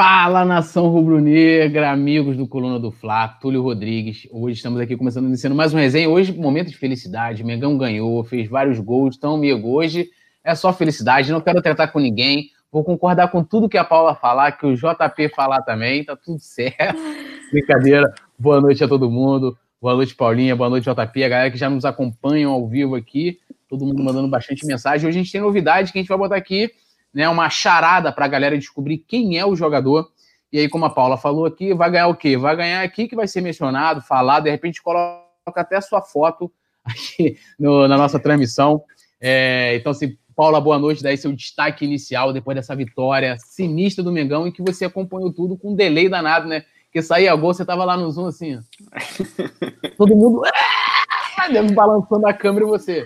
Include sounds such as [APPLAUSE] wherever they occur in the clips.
Fala nação rubro-negra, amigos do Coluna do Fla, Túlio Rodrigues. Hoje estamos aqui começando iniciando mais uma resenha. Hoje, momento de felicidade. Mengão ganhou, fez vários gols. Então, amigo, hoje é só felicidade. Não quero tratar com ninguém. Vou concordar com tudo que a Paula falar, que o JP falar também. Tá tudo certo. [LAUGHS] Brincadeira. Boa noite a todo mundo. Boa noite, Paulinha. Boa noite, JP. A galera que já nos acompanham ao vivo aqui. Todo mundo mandando bastante mensagem. Hoje a gente tem novidade que a gente vai botar aqui né, uma charada para a galera descobrir quem é o jogador. E aí, como a Paula falou aqui, vai ganhar o quê? Vai ganhar aqui que vai ser mencionado, falado, de repente coloca até a sua foto aqui no, na nossa transmissão. É, então, assim, Paula, boa noite. Daí seu destaque inicial depois dessa vitória sinistra do Mengão, em que você acompanhou tudo com um delay danado, né? Que saía gol, você tava lá no Zoom assim, [LAUGHS] todo mundo ah! balançando a câmera e você.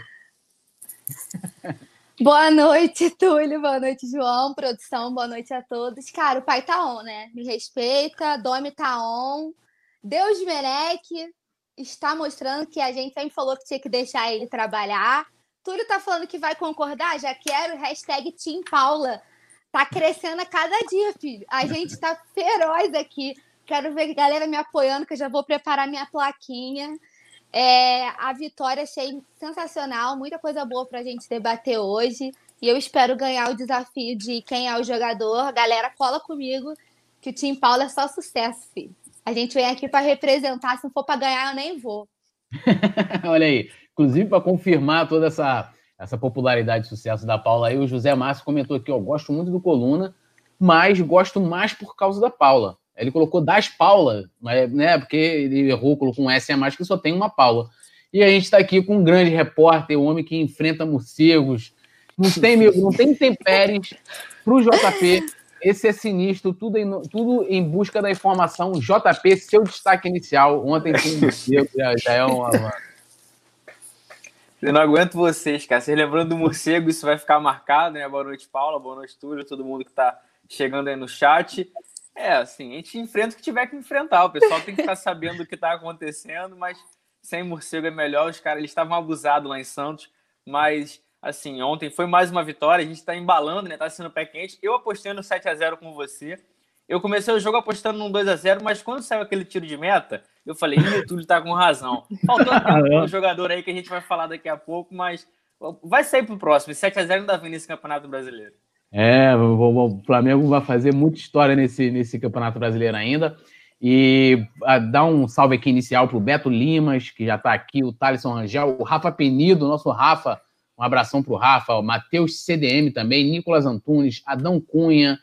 [LAUGHS] Boa noite, Túlio. Boa noite, João. Produção, boa noite a todos. Cara, o pai tá on, né? Me respeita. Domi tá on. Deus Merec está mostrando que a gente sempre falou que tinha que deixar ele trabalhar. Túlio tá falando que vai concordar. Já quero. Hashtag Team Paula. Tá crescendo a cada dia, filho. A gente tá feroz aqui. Quero ver a galera me apoiando, que eu já vou preparar minha plaquinha. É, a vitória achei sensacional, muita coisa boa para a gente debater hoje. E eu espero ganhar o desafio de quem é o jogador. Galera, cola comigo, que o Tim Paulo é só sucesso, filho. A gente vem aqui para representar, se não for para ganhar, eu nem vou. [LAUGHS] Olha aí, inclusive para confirmar toda essa, essa popularidade e sucesso da Paula aí, o José Márcio comentou aqui, ó, gosto muito do Coluna, mas gosto mais por causa da Paula. Ele colocou das Paula, né? Porque ele errou, colocou um S a mais que só tem uma Paula. E a gente está aqui com um grande repórter, um homem que enfrenta morcegos. Não [LAUGHS] tem, não tem temperes para o JP. Esse é sinistro, tudo em, tudo em busca da informação. JP, seu destaque inicial. Ontem tem um morcego, já, já é uma. Eu não aguento vocês, cara. Vocês lembrando do morcego, isso vai ficar marcado, né? Boa noite, Paula. Boa noite, Túlio, todo mundo que está chegando aí no chat. É, assim, a gente enfrenta o que tiver que enfrentar. O pessoal tem que ficar [LAUGHS] sabendo o que está acontecendo, mas sem morcego é melhor. Os caras estavam abusados lá em Santos, mas assim, ontem foi mais uma vitória. A gente está embalando, né? Tá sendo pé quente. Eu apostei no 7 a 0 com você. Eu comecei o jogo apostando num 2 a 0 mas quando saiu aquele tiro de meta, eu falei, o Túlio tá com razão. Faltou [LAUGHS] um jogador aí que a gente vai falar daqui a pouco, mas vai sair pro próximo. 7 a 0 ainda vem nesse Campeonato Brasileiro. É, o Flamengo vai fazer muita história nesse, nesse Campeonato Brasileiro ainda. E a, dá um salve aqui inicial para o Beto Limas, que já está aqui, o Thaleson Rangel, o Rafa Penido, nosso Rafa, um abração para o Rafa, o Matheus CDM também, Nicolas Antunes, Adão Cunha,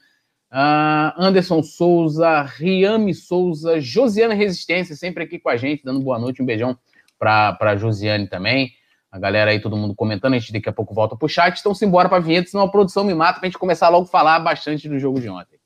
uh, Anderson Souza, Riame Souza, Josiane Resistência, sempre aqui com a gente, dando boa noite, um beijão para Josiane também a galera aí, todo mundo comentando, a gente daqui a pouco volta pro chat. Então, simbora pra vinheta, senão a produção me mata pra gente começar logo a falar bastante do jogo de ontem.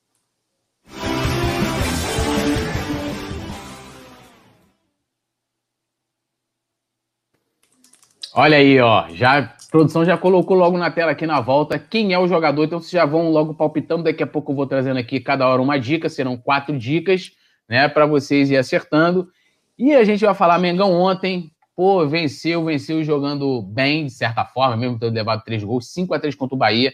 Olha aí, ó, já a produção já colocou logo na tela aqui na volta quem é o jogador, então vocês já vão logo palpitando, daqui a pouco eu vou trazendo aqui cada hora uma dica, serão quatro dicas, né, para vocês ir acertando. E a gente vai falar Mengão ontem, Pô, venceu, venceu jogando bem, de certa forma, mesmo tendo levado três gols, 5 a 3 contra o Bahia.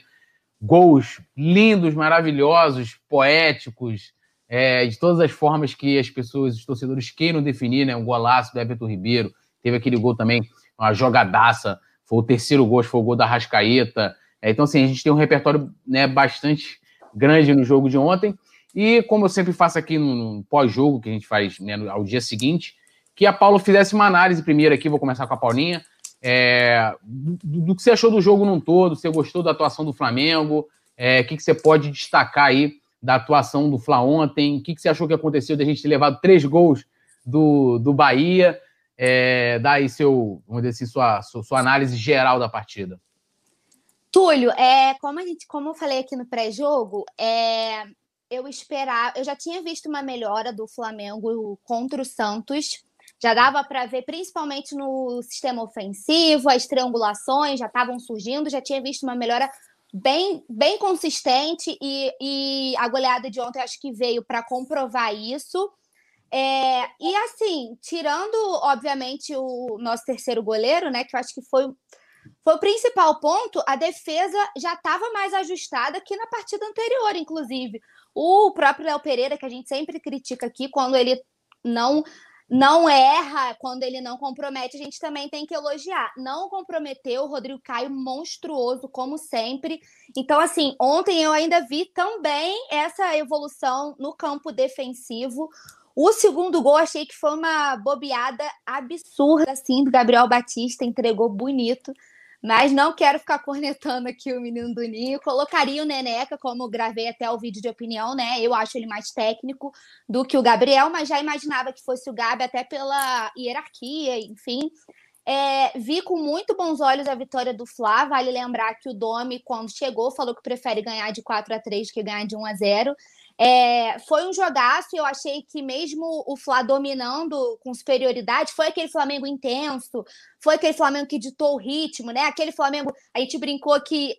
Gols lindos, maravilhosos, poéticos, é, de todas as formas que as pessoas, os torcedores queiram definir, né? Um golaço do Everton Ribeiro, teve aquele gol também, uma jogadaça, foi o terceiro gol, foi o gol da Rascaeta. É, então, assim, a gente tem um repertório né, bastante grande no jogo de ontem. E como eu sempre faço aqui no, no pós-jogo, que a gente faz né, ao dia seguinte, que a Paula fizesse uma análise primeiro aqui, vou começar com a Paulinha, é, do, do, que você achou do jogo num todo, você gostou da atuação do Flamengo, é, o que, que você pode destacar aí da atuação do Fla ontem, o que, que você achou que aconteceu de a gente ter levado três gols do, do Bahia, é, dá aí seu, vamos dizer assim, sua, sua, sua análise geral da partida. Túlio, é, como, a gente, como eu falei aqui no pré-jogo, é, eu esperava, eu já tinha visto uma melhora do Flamengo contra o Santos, já dava para ver, principalmente no sistema ofensivo, as triangulações já estavam surgindo, já tinha visto uma melhora bem, bem consistente e, e a goleada de ontem acho que veio para comprovar isso. É, e assim, tirando, obviamente, o nosso terceiro goleiro, né? Que eu acho que foi foi o principal ponto. A defesa já estava mais ajustada que na partida anterior, inclusive. O próprio Léo Pereira, que a gente sempre critica aqui, quando ele não não erra, quando ele não compromete, a gente também tem que elogiar. Não comprometeu o Rodrigo Caio monstruoso, como sempre. Então, assim, ontem eu ainda vi também essa evolução no campo defensivo. O segundo gol achei que foi uma bobeada absurda, assim, do Gabriel Batista, entregou bonito. Mas não quero ficar cornetando aqui o menino do Ninho. Colocaria o Neneca, como gravei até o vídeo de opinião, né? Eu acho ele mais técnico do que o Gabriel, mas já imaginava que fosse o Gabi, até pela hierarquia, enfim. É, vi com muito bons olhos a vitória do Fla. Vale lembrar que o Domi, quando chegou, falou que prefere ganhar de 4 a 3 que ganhar de 1 a 0 é, foi um jogaço, eu achei que mesmo o Fla dominando com superioridade, foi aquele Flamengo intenso, foi aquele Flamengo que ditou o ritmo, né? Aquele Flamengo, a gente brincou que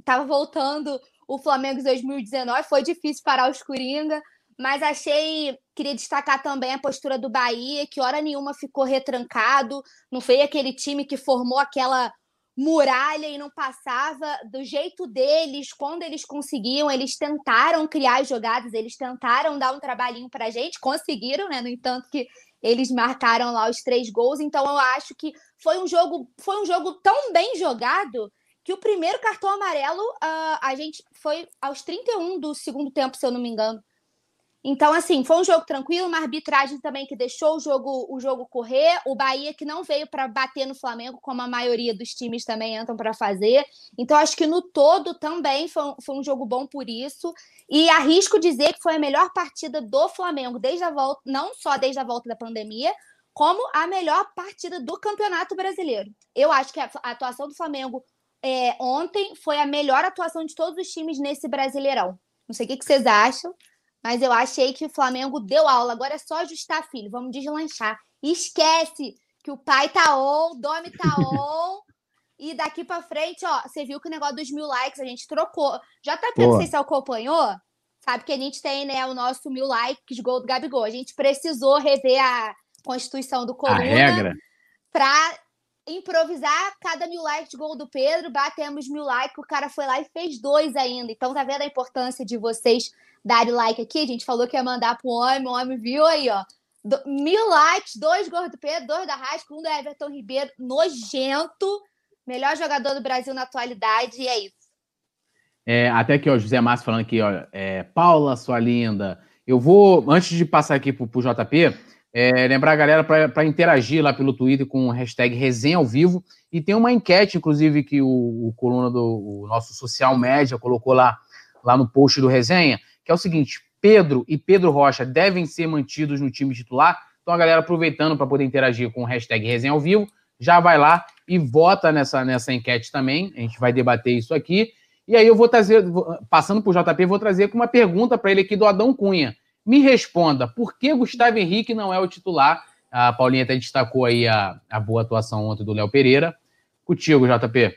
estava voltando o Flamengo em 2019, foi difícil parar os Coringa, mas achei, queria destacar também a postura do Bahia, que hora nenhuma ficou retrancado, não foi aquele time que formou aquela muralha e não passava do jeito deles, quando eles conseguiam, eles tentaram criar jogadas, eles tentaram dar um trabalhinho para a gente, conseguiram, né? No entanto que eles marcaram lá os três gols, então eu acho que foi um jogo, foi um jogo tão bem jogado que o primeiro cartão amarelo uh, a gente foi aos 31 do segundo tempo, se eu não me engano. Então, assim, foi um jogo tranquilo, uma arbitragem também que deixou o jogo, o jogo correr. O Bahia que não veio para bater no Flamengo, como a maioria dos times também entram para fazer. Então, acho que no todo também foi, foi um jogo bom por isso. E arrisco dizer que foi a melhor partida do Flamengo desde a volta, não só desde a volta da pandemia, como a melhor partida do Campeonato Brasileiro. Eu acho que a atuação do Flamengo é, ontem foi a melhor atuação de todos os times nesse Brasileirão. Não sei o que vocês acham. Mas eu achei que o Flamengo deu aula. Agora é só ajustar, filho. Vamos deslanchar. Esquece que o pai tá on, o Domi tá on. [LAUGHS] e daqui para frente, ó, você viu que o negócio dos mil likes a gente trocou. Já tá vendo se você acompanhou? Sabe que a gente tem, né, o nosso mil likes gol do Gabigol. A gente precisou rever a Constituição do Coluna. A regra. Pra improvisar cada mil likes de gol do Pedro, batemos mil likes, o cara foi lá e fez dois ainda. Então tá vendo a importância de vocês darem like aqui? A gente falou que ia mandar pro homem, o homem viu aí, ó. Do, mil likes, dois gols do Pedro, dois da Rasca, um do Everton Ribeiro, nojento, melhor jogador do Brasil na atualidade, e é isso. É, até aqui, ó, José Márcio falando aqui, ó, é, Paula, sua linda, eu vou, antes de passar aqui pro, pro JP, é, lembrar a galera para interagir lá pelo Twitter com o hashtag Resenha ao Vivo. E tem uma enquete, inclusive, que o, o coluna do o nosso social média colocou lá, lá no post do Resenha, que é o seguinte: Pedro e Pedro Rocha devem ser mantidos no time titular. Então a galera aproveitando para poder interagir com o hashtag Resenha ao Vivo, já vai lá e vota nessa, nessa enquete também. A gente vai debater isso aqui. E aí eu vou trazer, passando para o JP, vou trazer uma pergunta para ele aqui do Adão Cunha. Me responda, por que Gustavo Henrique não é o titular? A Paulinha até destacou aí a, a boa atuação ontem do Léo Pereira. Contigo, JP.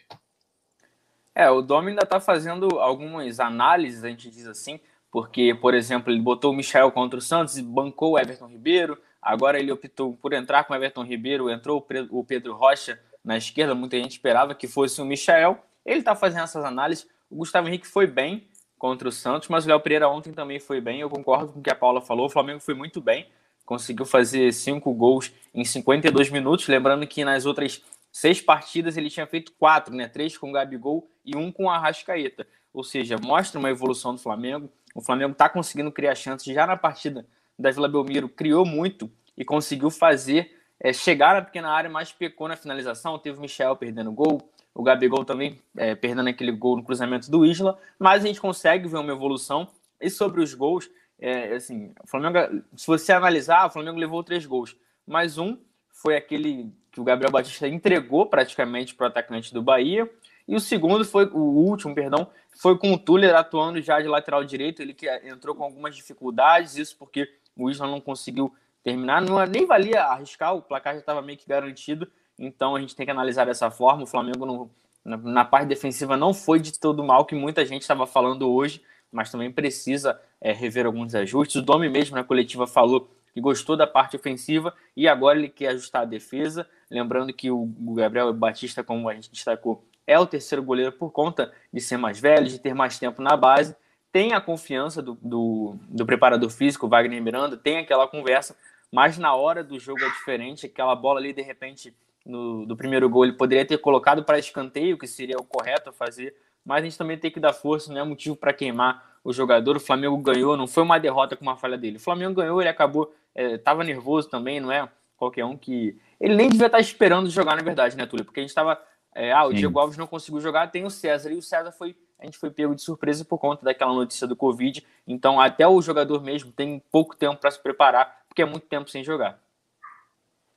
É, o Domi ainda está fazendo algumas análises, a gente diz assim, porque, por exemplo, ele botou o Michel contra o Santos e bancou o Everton Ribeiro. Agora ele optou por entrar com o Everton Ribeiro, entrou o Pedro Rocha na esquerda. Muita gente esperava que fosse o Michel. Ele está fazendo essas análises. O Gustavo Henrique foi bem, contra o Santos, mas o Léo Pereira ontem também foi bem. Eu concordo com o que a Paula falou. O Flamengo foi muito bem, conseguiu fazer cinco gols em 52 minutos. Lembrando que nas outras seis partidas ele tinha feito quatro, né? Três com o Gabigol e um com a Arrascaeta. Ou seja, mostra uma evolução do Flamengo. O Flamengo está conseguindo criar chances. Já na partida da Vila Belmiro, criou muito e conseguiu fazer é, chegar na pequena área, mas pecou na finalização. Teve o Michel perdendo gol, o Gabigol também é, perdendo aquele gol no cruzamento do Isla, mas a gente consegue ver uma evolução. E sobre os gols, é, assim, o Flamengo, se você analisar, o Flamengo levou três gols, mas um foi aquele que o Gabriel Batista entregou praticamente para o atacante do Bahia, e o segundo foi, o último, perdão, foi com o Tuller atuando já de lateral direito, ele que entrou com algumas dificuldades, isso porque o Isla não conseguiu terminar, não nem valia arriscar, o placar já estava meio que garantido, então a gente tem que analisar dessa forma. O Flamengo no, na, na, parte defensiva não foi de todo mal que muita gente estava falando hoje, mas também precisa é, rever alguns ajustes. O Domi mesmo na coletiva falou que gostou da parte ofensiva e agora ele quer ajustar a defesa. Lembrando que o Gabriel Batista, como a gente destacou, é o terceiro goleiro por conta de ser mais velho, de ter mais tempo na base, tem a confiança do, do, do preparador físico, Wagner Miranda, tem aquela conversa, mas na hora do jogo é diferente, aquela bola ali, de repente, no, do primeiro gol, ele poderia ter colocado para escanteio, que seria o correto a fazer, mas a gente também tem que dar força, não é motivo para queimar o jogador. O Flamengo ganhou, não foi uma derrota com uma falha dele. O Flamengo ganhou, ele acabou, estava é, nervoso também, não é qualquer um que. Ele nem devia estar esperando jogar, na verdade, né, Túlio? Porque a gente estava. É, ah, o Sim. Diego Alves não conseguiu jogar, tem o César, e o César foi. A gente foi pego de surpresa por conta daquela notícia do Covid. Então, até o jogador mesmo tem pouco tempo para se preparar, porque é muito tempo sem jogar.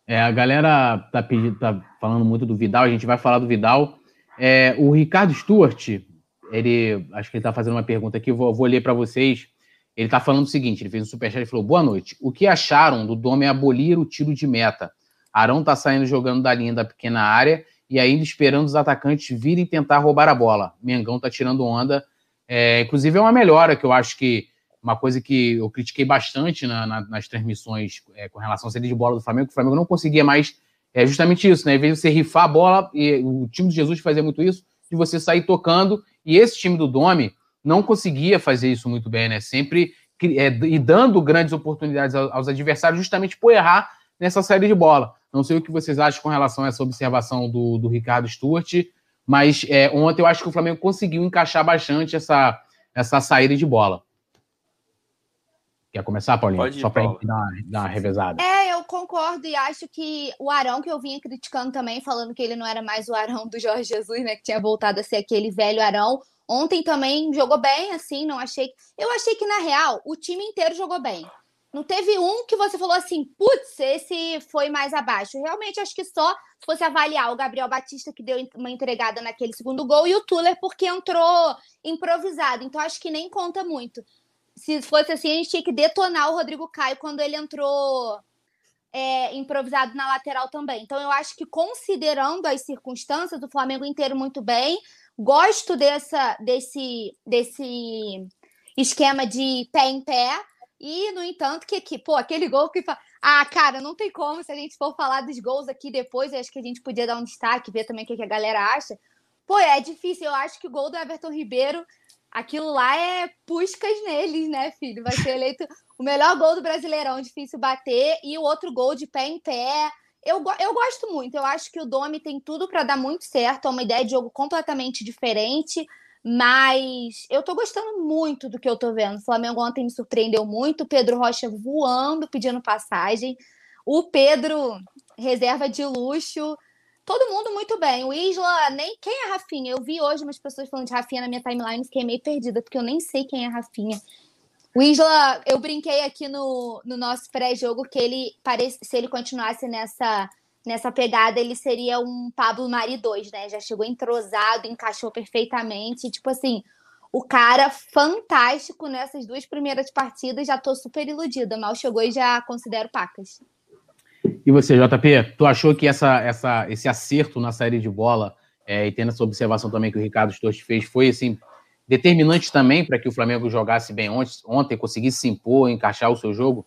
É, a galera tá, pedindo, tá falando muito do Vidal, a gente vai falar do Vidal. É, o Ricardo Stuart, ele, acho que ele está fazendo uma pergunta aqui, vou, vou ler para vocês. Ele está falando o seguinte: ele fez um superchat e falou: Boa noite. O que acharam do Dome abolir o tiro de meta? Arão está saindo jogando da linha da pequena área e ainda esperando os atacantes virem tentar roubar a bola. Mengão está tirando onda. É, inclusive, é uma melhora que eu acho que uma coisa que eu critiquei bastante na, na, nas transmissões é, com relação à saída de bola do Flamengo, que o Flamengo não conseguia mais é justamente isso, né? Em vez de você rifar a bola, e o time de Jesus fazia muito isso, de você sair tocando, e esse time do Domi não conseguia fazer isso muito bem, né? Sempre é, e dando grandes oportunidades aos adversários justamente por errar nessa saída de bola. Não sei o que vocês acham com relação a essa observação do, do Ricardo Stuart, mas é, ontem eu acho que o Flamengo conseguiu encaixar bastante essa, essa saída de bola. Quer começar, Paulinho? Pode ir, Só para dar, dar uma revezada. É, eu concordo e acho que o Arão, que eu vinha criticando também, falando que ele não era mais o Arão do Jorge Jesus, né? Que tinha voltado a ser aquele velho Arão. Ontem também jogou bem, assim, não achei. Eu achei que, na real, o time inteiro jogou bem. Não teve um que você falou assim, putz, esse foi mais abaixo. Realmente, acho que só se fosse avaliar o Gabriel Batista, que deu uma entregada naquele segundo gol, e o Tuller, porque entrou improvisado. Então, acho que nem conta muito se fosse assim, a gente tinha que detonar o Rodrigo Caio quando ele entrou é, improvisado na lateral também. Então, eu acho que considerando as circunstâncias, o Flamengo inteiro muito bem. Gosto dessa, desse, desse esquema de pé em pé. E, no entanto, que, que pô, aquele gol que. Ah, cara, não tem como. Se a gente for falar dos gols aqui depois, acho que a gente podia dar um destaque, ver também o que a galera acha. Pô, é difícil. Eu acho que o gol do Everton Ribeiro aquilo lá é puscas neles, né, filho? Vai ser eleito o melhor gol do Brasileirão, difícil bater, e o outro gol de pé em pé. Eu, eu gosto muito, eu acho que o Domi tem tudo para dar muito certo, é uma ideia de jogo completamente diferente, mas eu tô gostando muito do que eu tô vendo. O Flamengo ontem me surpreendeu muito, Pedro Rocha voando, pedindo passagem, o Pedro, reserva de luxo, todo mundo muito bem. O Isla, nem quem é Rafinha? Eu vi hoje umas pessoas falando de Rafinha na minha timeline, fiquei meio perdida, porque eu nem sei quem é Rafinha. O Isla, eu brinquei aqui no, no nosso pré-jogo que ele parece, se ele continuasse nessa nessa pegada, ele seria um Pablo Mari 2, né? Já chegou entrosado, encaixou perfeitamente, tipo assim, o cara fantástico nessas duas primeiras partidas, já tô super iludida, mal chegou e já considero pacas. E você, JP, tu achou que essa, essa, esse acerto na saída de bola, é, e tendo essa observação também que o Ricardo Storch fez, foi assim, determinante também para que o Flamengo jogasse bem ontem, ontem, conseguisse se impor, encaixar o seu jogo?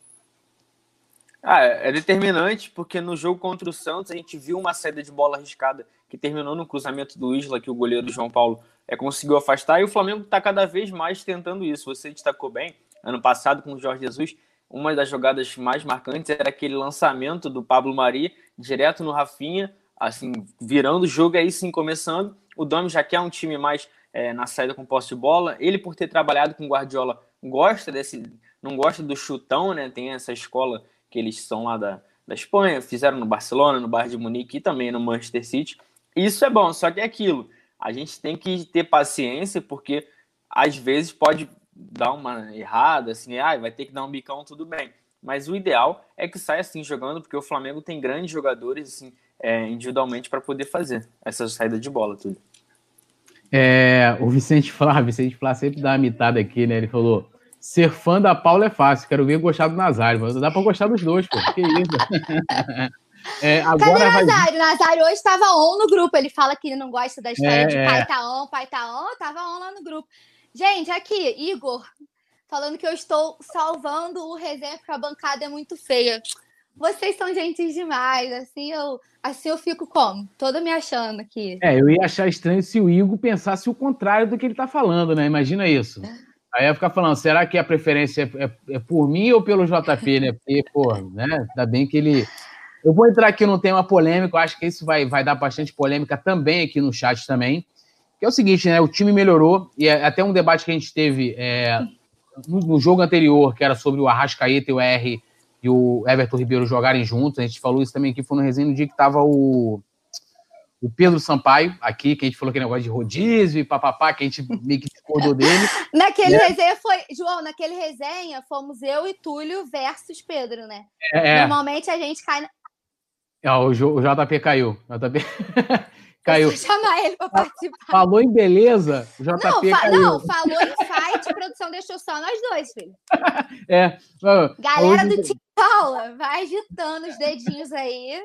Ah, é determinante porque no jogo contra o Santos a gente viu uma saída de bola arriscada que terminou no cruzamento do Isla, que o goleiro João Paulo é, conseguiu afastar, e o Flamengo está cada vez mais tentando isso. Você destacou bem, ano passado com o Jorge Jesus, uma das jogadas mais marcantes era aquele lançamento do Pablo Mari direto no Rafinha, assim, virando o jogo aí sim começando. O Domi já quer um time mais é, na saída com posse de bola. Ele, por ter trabalhado com Guardiola, gosta desse. não gosta do chutão, né? Tem essa escola que eles são lá da, da Espanha, fizeram no Barcelona, no Bayern de Munique e também no Manchester City. Isso é bom, só que é aquilo. A gente tem que ter paciência, porque às vezes pode dar uma errada, assim, ah, vai ter que dar um bicão, tudo bem. Mas o ideal é que saia assim jogando, porque o Flamengo tem grandes jogadores assim, é, individualmente para poder fazer essa saída de bola, tudo. É, o Vicente Flá, Vicente Flá sempre dá uma mitada aqui, né? Ele falou: ser fã da Paula é fácil, quero ver gostar do Nazário, mas dá para gostar dos dois, pô. Que isso? [LAUGHS] É, agora Cadê o Nazário? Vai... Nazário hoje estava on no grupo. Ele fala que ele não gosta da história é, de pai tá on, pai tá on, tava on lá no grupo. Gente, aqui, Igor, falando que eu estou salvando o resenha porque a bancada é muito feia. Vocês são gentis demais. Assim eu, assim eu fico como? Toda me achando aqui. É, eu ia achar estranho se o Igor pensasse o contrário do que ele tá falando, né? Imagina isso. [LAUGHS] Aí ia ficar falando, será que a preferência é, é, é por mim ou pelo JP, né? Porque, pô, né? Ainda bem que ele. Eu vou entrar aqui num tema polêmico, acho que isso vai, vai dar bastante polêmica também aqui no chat também. Que é o seguinte, né? O time melhorou, e é até um debate que a gente teve é, no, no, jogo anterior, que era sobre o Arrascaeta e o R e o Everton Ribeiro jogarem juntos. A gente falou isso também aqui, foi no resenha no dia que tava o, o Pedro Sampaio aqui, que a gente falou que negócio de rodízio e papapá, que a gente meio que discordou dele. [LAUGHS] naquele né? resenha foi, João, naquele resenha fomos eu e Túlio versus Pedro, né? É. Normalmente a gente cai. Na... É, o, o JP caiu. JP... [LAUGHS] caiu. Chamar ele para participar. Falou em beleza, o JP não, fa caiu. Não, falou em fight, produção deixou só nós dois, filho. [LAUGHS] É. Galera do Tim Paula, vai agitando os dedinhos aí.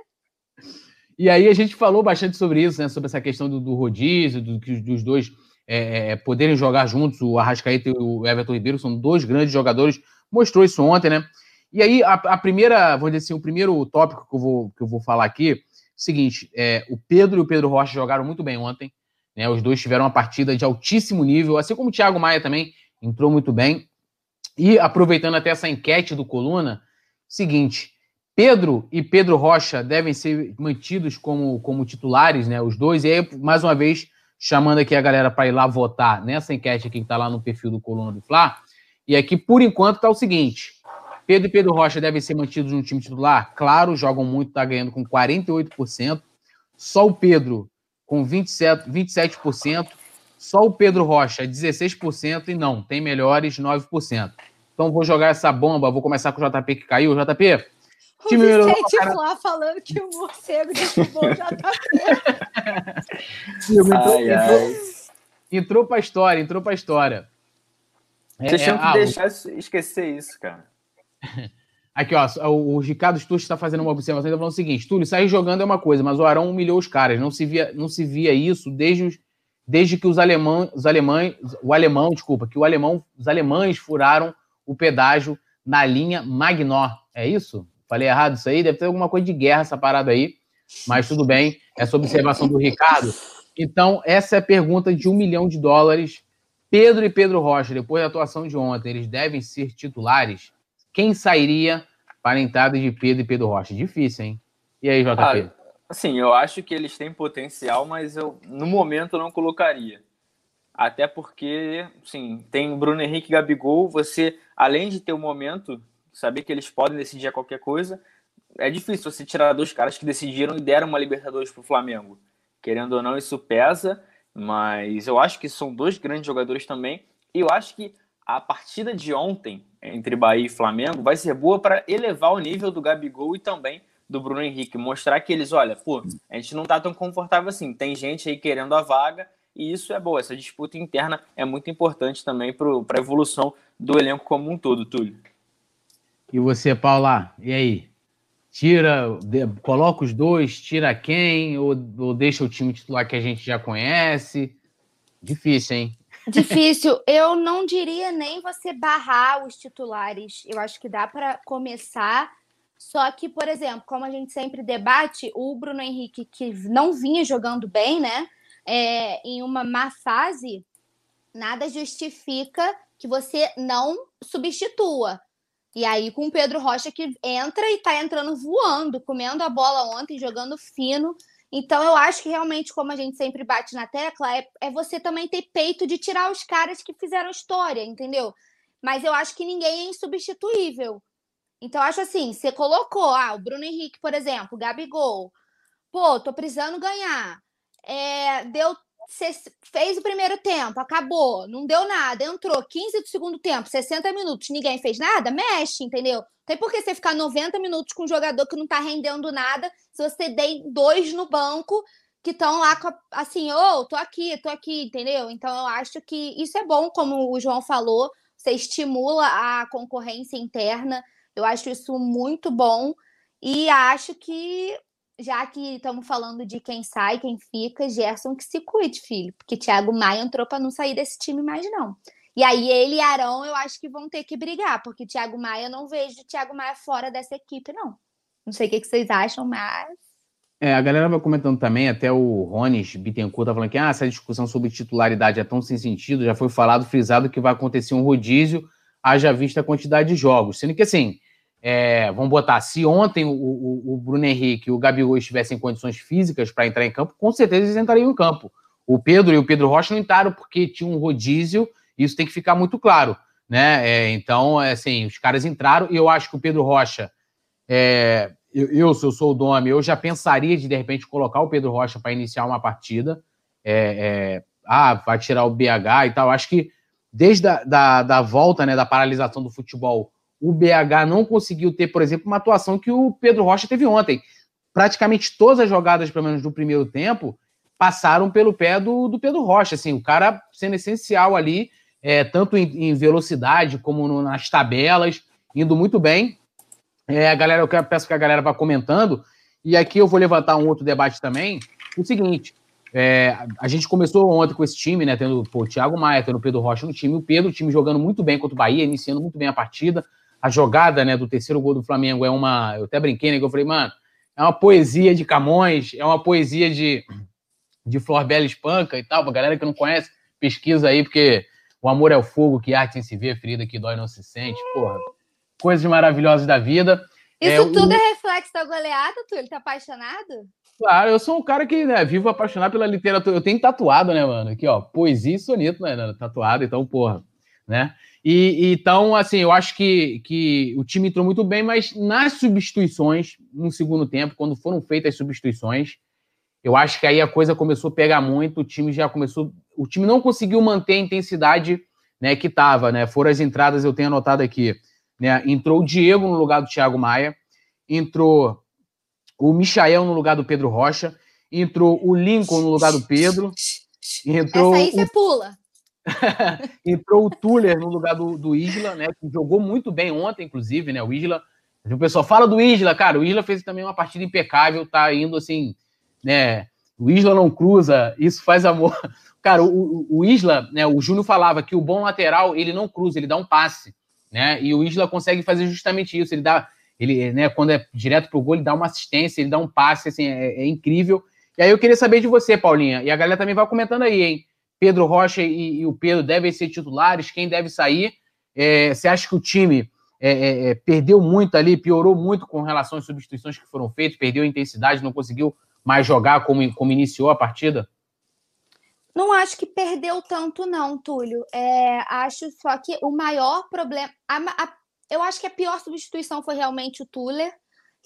E aí a gente falou bastante sobre isso, né? Sobre essa questão do, do rodízio, do, dos dois é, é, poderem jogar juntos, o Arrascaeta e o Everton Ribeiro são dois grandes jogadores. Mostrou isso ontem, né? E aí, a, a primeira, vou dizer assim, o primeiro tópico que eu vou, que eu vou falar aqui Seguinte, é, o Pedro e o Pedro Rocha jogaram muito bem ontem. Né, os dois tiveram uma partida de altíssimo nível, assim como o Thiago Maia também entrou muito bem. E aproveitando até essa enquete do Coluna, seguinte, Pedro e Pedro Rocha devem ser mantidos como, como titulares, né? Os dois. E aí, mais uma vez, chamando aqui a galera para ir lá votar nessa enquete aqui que está lá no perfil do Coluna do Fla. E aqui, por enquanto, está o seguinte: Pedro e Pedro Rocha devem ser mantidos no time titular? Claro, jogam muito, está ganhando com 48%. Só o Pedro com 27%, 27%. Só o Pedro Rocha, 16%. E não, tem melhores, 9%. Então vou jogar essa bomba, vou começar com o JP que caiu. JP, o time. Vicente Flá falando que o morcego derrubou o JP. entrou, ai, entrou, entrou pra história, entrou pra história. Vocês é, tinham que ah, deixar esquecer isso, cara. [LAUGHS] Aqui, ó, o Ricardo Sturz está fazendo uma observação, está falando o seguinte: Túlio, sair jogando é uma coisa, mas o Arão humilhou os caras. Não se via, não se via isso desde, os, desde que os alemães, os alemães, o alemão, desculpa, que o alemão, os alemães furaram o pedágio na linha Magnor. É isso? Falei errado isso aí? Deve ter alguma coisa de guerra essa parada aí, mas tudo bem. Essa observação do Ricardo. Então, essa é a pergunta de um milhão de dólares. Pedro e Pedro Rocha, depois da atuação de ontem, eles devem ser titulares? Quem sairia para a entrada de Pedro e Pedro Rocha? Difícil, hein? E aí, JP? Ah, assim, eu acho que eles têm potencial, mas eu, no momento, não colocaria. Até porque, sim, tem Bruno Henrique e Gabigol. Você, além de ter o momento, saber que eles podem decidir qualquer coisa, é difícil você tirar dois caras que decidiram e deram uma Libertadores para o Flamengo. Querendo ou não, isso pesa, mas eu acho que são dois grandes jogadores também. E eu acho que a partida de ontem entre Bahia e Flamengo vai ser boa para elevar o nível do Gabigol e também do Bruno Henrique, mostrar que eles, olha, pô, a gente não tá tão confortável assim, tem gente aí querendo a vaga e isso é bom, essa disputa interna é muito importante também para a evolução do elenco como um todo, Túlio. E você, Paula, e aí? Tira, coloca os dois, tira quem, ou, ou deixa o time titular que a gente já conhece? Difícil, hein? Difícil. [LAUGHS] Eu não diria nem você barrar os titulares. Eu acho que dá para começar. Só que, por exemplo, como a gente sempre debate, o Bruno Henrique, que não vinha jogando bem, né? É, em uma má fase, nada justifica que você não substitua. E aí, com o Pedro Rocha, que entra e tá entrando voando, comendo a bola ontem, jogando fino. Então, eu acho que realmente, como a gente sempre bate na tecla, é, é você também ter peito de tirar os caras que fizeram história, entendeu? Mas eu acho que ninguém é insubstituível. Então, acho assim: você colocou, ah, o Bruno Henrique, por exemplo, Gabigol. Pô, tô precisando ganhar. É, deu você fez o primeiro tempo, acabou, não deu nada, entrou 15 do segundo tempo, 60 minutos, ninguém fez nada, mexe, entendeu? Tem por que você ficar 90 minutos com um jogador que não tá rendendo nada se você tem dois no banco que estão lá assim, ô, oh, tô aqui, tô aqui, entendeu? Então eu acho que isso é bom, como o João falou, você estimula a concorrência interna. Eu acho isso muito bom e acho que já que estamos falando de quem sai, quem fica, Gerson que se cuide, filho, porque Thiago Maia entrou para não sair desse time mais não. E aí ele e Arão eu acho que vão ter que brigar, porque Thiago Maia eu não vejo Thiago Maia fora dessa equipe não. Não sei o que, vocês acham, mas. É, a galera vai comentando também, até o Rones Bittencourt tá falando que ah, essa discussão sobre titularidade é tão sem sentido, já foi falado, frisado que vai acontecer um rodízio, haja vista a quantidade de jogos. Sendo que assim, é, vamos botar, se ontem o, o, o Bruno Henrique e o Gabigol estivessem em condições físicas para entrar em campo, com certeza eles entrariam em campo. O Pedro e o Pedro Rocha não entraram porque tinha um rodízio, isso tem que ficar muito claro. Né? É, então, é, assim, os caras entraram e eu acho que o Pedro Rocha é, eu, eu, se eu sou o Domi, eu já pensaria de, de repente, colocar o Pedro Rocha para iniciar uma partida. É, é, ah, vai tirar o BH e tal. Acho que desde a da, da volta, né, da paralisação do futebol, o BH não conseguiu ter, por exemplo, uma atuação que o Pedro Rocha teve ontem. Praticamente todas as jogadas, pelo menos do primeiro tempo, passaram pelo pé do, do Pedro Rocha. Assim, o cara sendo essencial ali, é, tanto em, em velocidade como no, nas tabelas, indo muito bem. É, a galera, eu peço que a galera vá comentando. E aqui eu vou levantar um outro debate também. O seguinte: é, a gente começou ontem com esse time, né? Tendo pô, o Thiago Maia, tendo o Pedro Rocha no time, o Pedro, o time jogando muito bem contra o Bahia, iniciando muito bem a partida. A jogada né, do terceiro gol do Flamengo é uma. Eu até brinquei, né? Que eu falei, mano, é uma poesia de Camões, é uma poesia de, de Flor Bela Espanca e tal. Pra galera que não conhece, pesquisa aí, porque o amor é o fogo que arte em se vê, ferida que dói não se sente. Porra, coisas maravilhosas da vida. Isso é, tudo o... é reflexo da goleada, tu? Ele tá apaixonado? Claro, eu sou um cara que né, vivo apaixonado pela literatura. Eu tenho tatuado, né, mano? Aqui, ó, poesia e soneto, né? Tatuado, então, porra, né? E, então, assim, eu acho que, que o time entrou muito bem, mas nas substituições, no segundo tempo, quando foram feitas as substituições, eu acho que aí a coisa começou a pegar muito, o time já começou. O time não conseguiu manter a intensidade né, que estava, né? Foram as entradas, eu tenho anotado aqui. Né? Entrou o Diego no lugar do Thiago Maia, entrou o Michael no lugar do Pedro Rocha, entrou o Lincoln no lugar do Pedro, entrou. Essa aí você o... pula. [LAUGHS] entrou o Tuller no lugar do, do Isla, né? Que jogou muito bem ontem, inclusive, né? O Isla. O pessoal fala do Isla, cara. O Isla fez também uma partida impecável, tá indo assim, né? O Isla não cruza, isso faz amor. [LAUGHS] Cara, o, o Isla, né? O Júnior falava que o bom lateral ele não cruza, ele dá um passe né? E o Isla consegue fazer justamente isso. Ele dá, ele, né, quando é direto pro gol, ele dá uma assistência, ele dá um passe, assim, é, é incrível. E aí eu queria saber de você, Paulinha, e a galera também vai comentando aí, hein? Pedro Rocha e, e o Pedro devem ser titulares, quem deve sair? É, você acha que o time é, é, é, perdeu muito ali, piorou muito com relação às substituições que foram feitas, perdeu a intensidade, não conseguiu mais jogar como, como iniciou a partida? Não acho que perdeu tanto, não, Túlio. É, acho só que o maior problema. A, a, eu acho que a pior substituição foi realmente o Tuller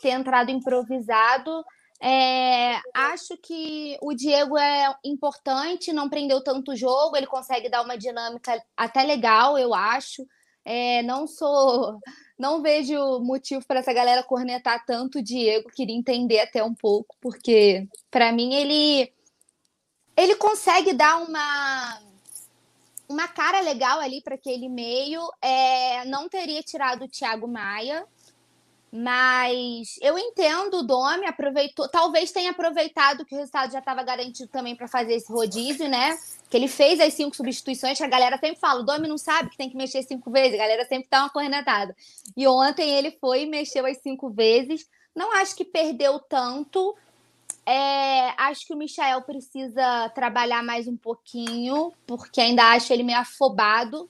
ter entrado improvisado. É, acho que o Diego é importante, não prendeu tanto jogo, ele consegue dar uma dinâmica até legal, eu acho. É, não sou, [LAUGHS] não vejo motivo para essa galera cornetar tanto o Diego, queria entender até um pouco, porque para mim ele ele consegue dar uma uma cara legal ali para aquele meio. É, não teria tirado o Thiago Maia, mas eu entendo o Domi, aproveitou, talvez tenha aproveitado que o resultado já estava garantido também para fazer esse rodízio, né? Que ele fez as cinco substituições, que a galera sempre fala, o Domi não sabe que tem que mexer cinco vezes, a galera sempre dá uma cornetada. E ontem ele foi e mexeu as cinco vezes. Não acho que perdeu tanto, é, acho que o Michael precisa trabalhar mais um pouquinho, porque ainda acho ele meio afobado,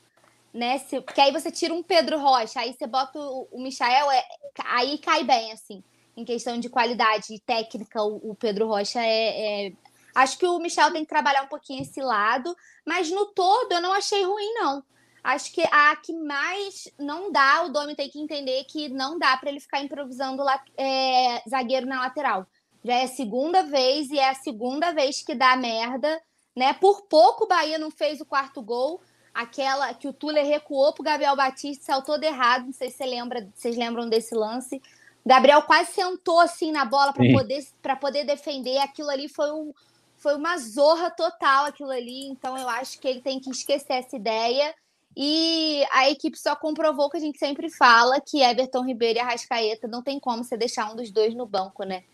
né? Se, porque aí você tira um Pedro Rocha, aí você bota o, o Michael, é, aí cai bem, assim, em questão de qualidade e técnica, o, o Pedro Rocha é, é, Acho que o Michel tem que trabalhar um pouquinho esse lado, mas no todo eu não achei ruim, não. Acho que a que mais não dá, o Domi tem que entender que não dá para ele ficar improvisando é, zagueiro na lateral. Já é a segunda vez e é a segunda vez que dá merda, né? Por pouco o Bahia não fez o quarto gol. Aquela que o Tuller recuou pro Gabriel Batista, saiu todo errado. Não sei se você lembra, vocês lembram desse lance. Gabriel quase sentou assim na bola para poder, poder defender. Aquilo ali foi, um, foi uma zorra total, aquilo ali. Então eu acho que ele tem que esquecer essa ideia. E a equipe só comprovou que a gente sempre fala que Everton Ribeiro e Arrascaeta não tem como você deixar um dos dois no banco, né?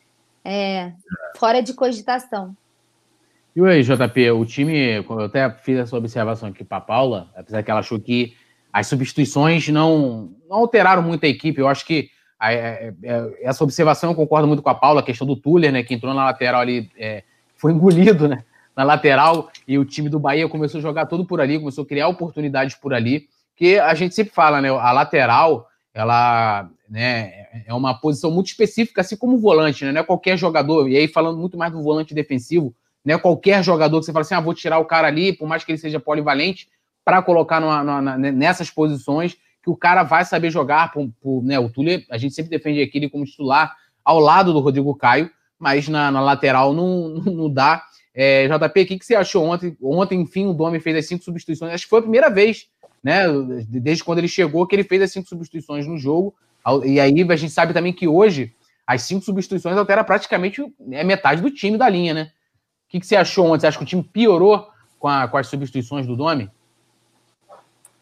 É, fora de cogitação. E aí, JP, o time, eu até fiz essa observação aqui para a Paula, apesar que ela achou que as substituições não, não alteraram muito a equipe. Eu acho que é, é, essa observação eu concordo muito com a Paula, a questão do Tuller, né, que entrou na lateral ali, é, foi engolido, né, na lateral, e o time do Bahia começou a jogar tudo por ali, começou a criar oportunidades por ali, que a gente sempre fala, né, a lateral, ela né, é uma posição muito específica, assim como o volante, né, não é qualquer jogador, e aí falando muito mais do volante defensivo, não é qualquer jogador que você fala assim, ah, vou tirar o cara ali, por mais que ele seja polivalente, para colocar numa, numa, nessas posições que o cara vai saber jogar. Por, por, né, o Túlio, a gente sempre defende aquele como titular ao lado do Rodrigo Caio, mas na, na lateral não, não, [LAUGHS] não dá. É, JP, o que, que você achou ontem? Ontem, enfim, o Domi fez as cinco substituições. Acho que foi a primeira vez, né? Desde quando ele chegou, que ele fez as cinco substituições no jogo. E aí a gente sabe também que hoje as cinco substituições altera praticamente é metade do time da linha, né? Que, que você achou ontem? Você acha que o time piorou com, a, com as substituições do Domi?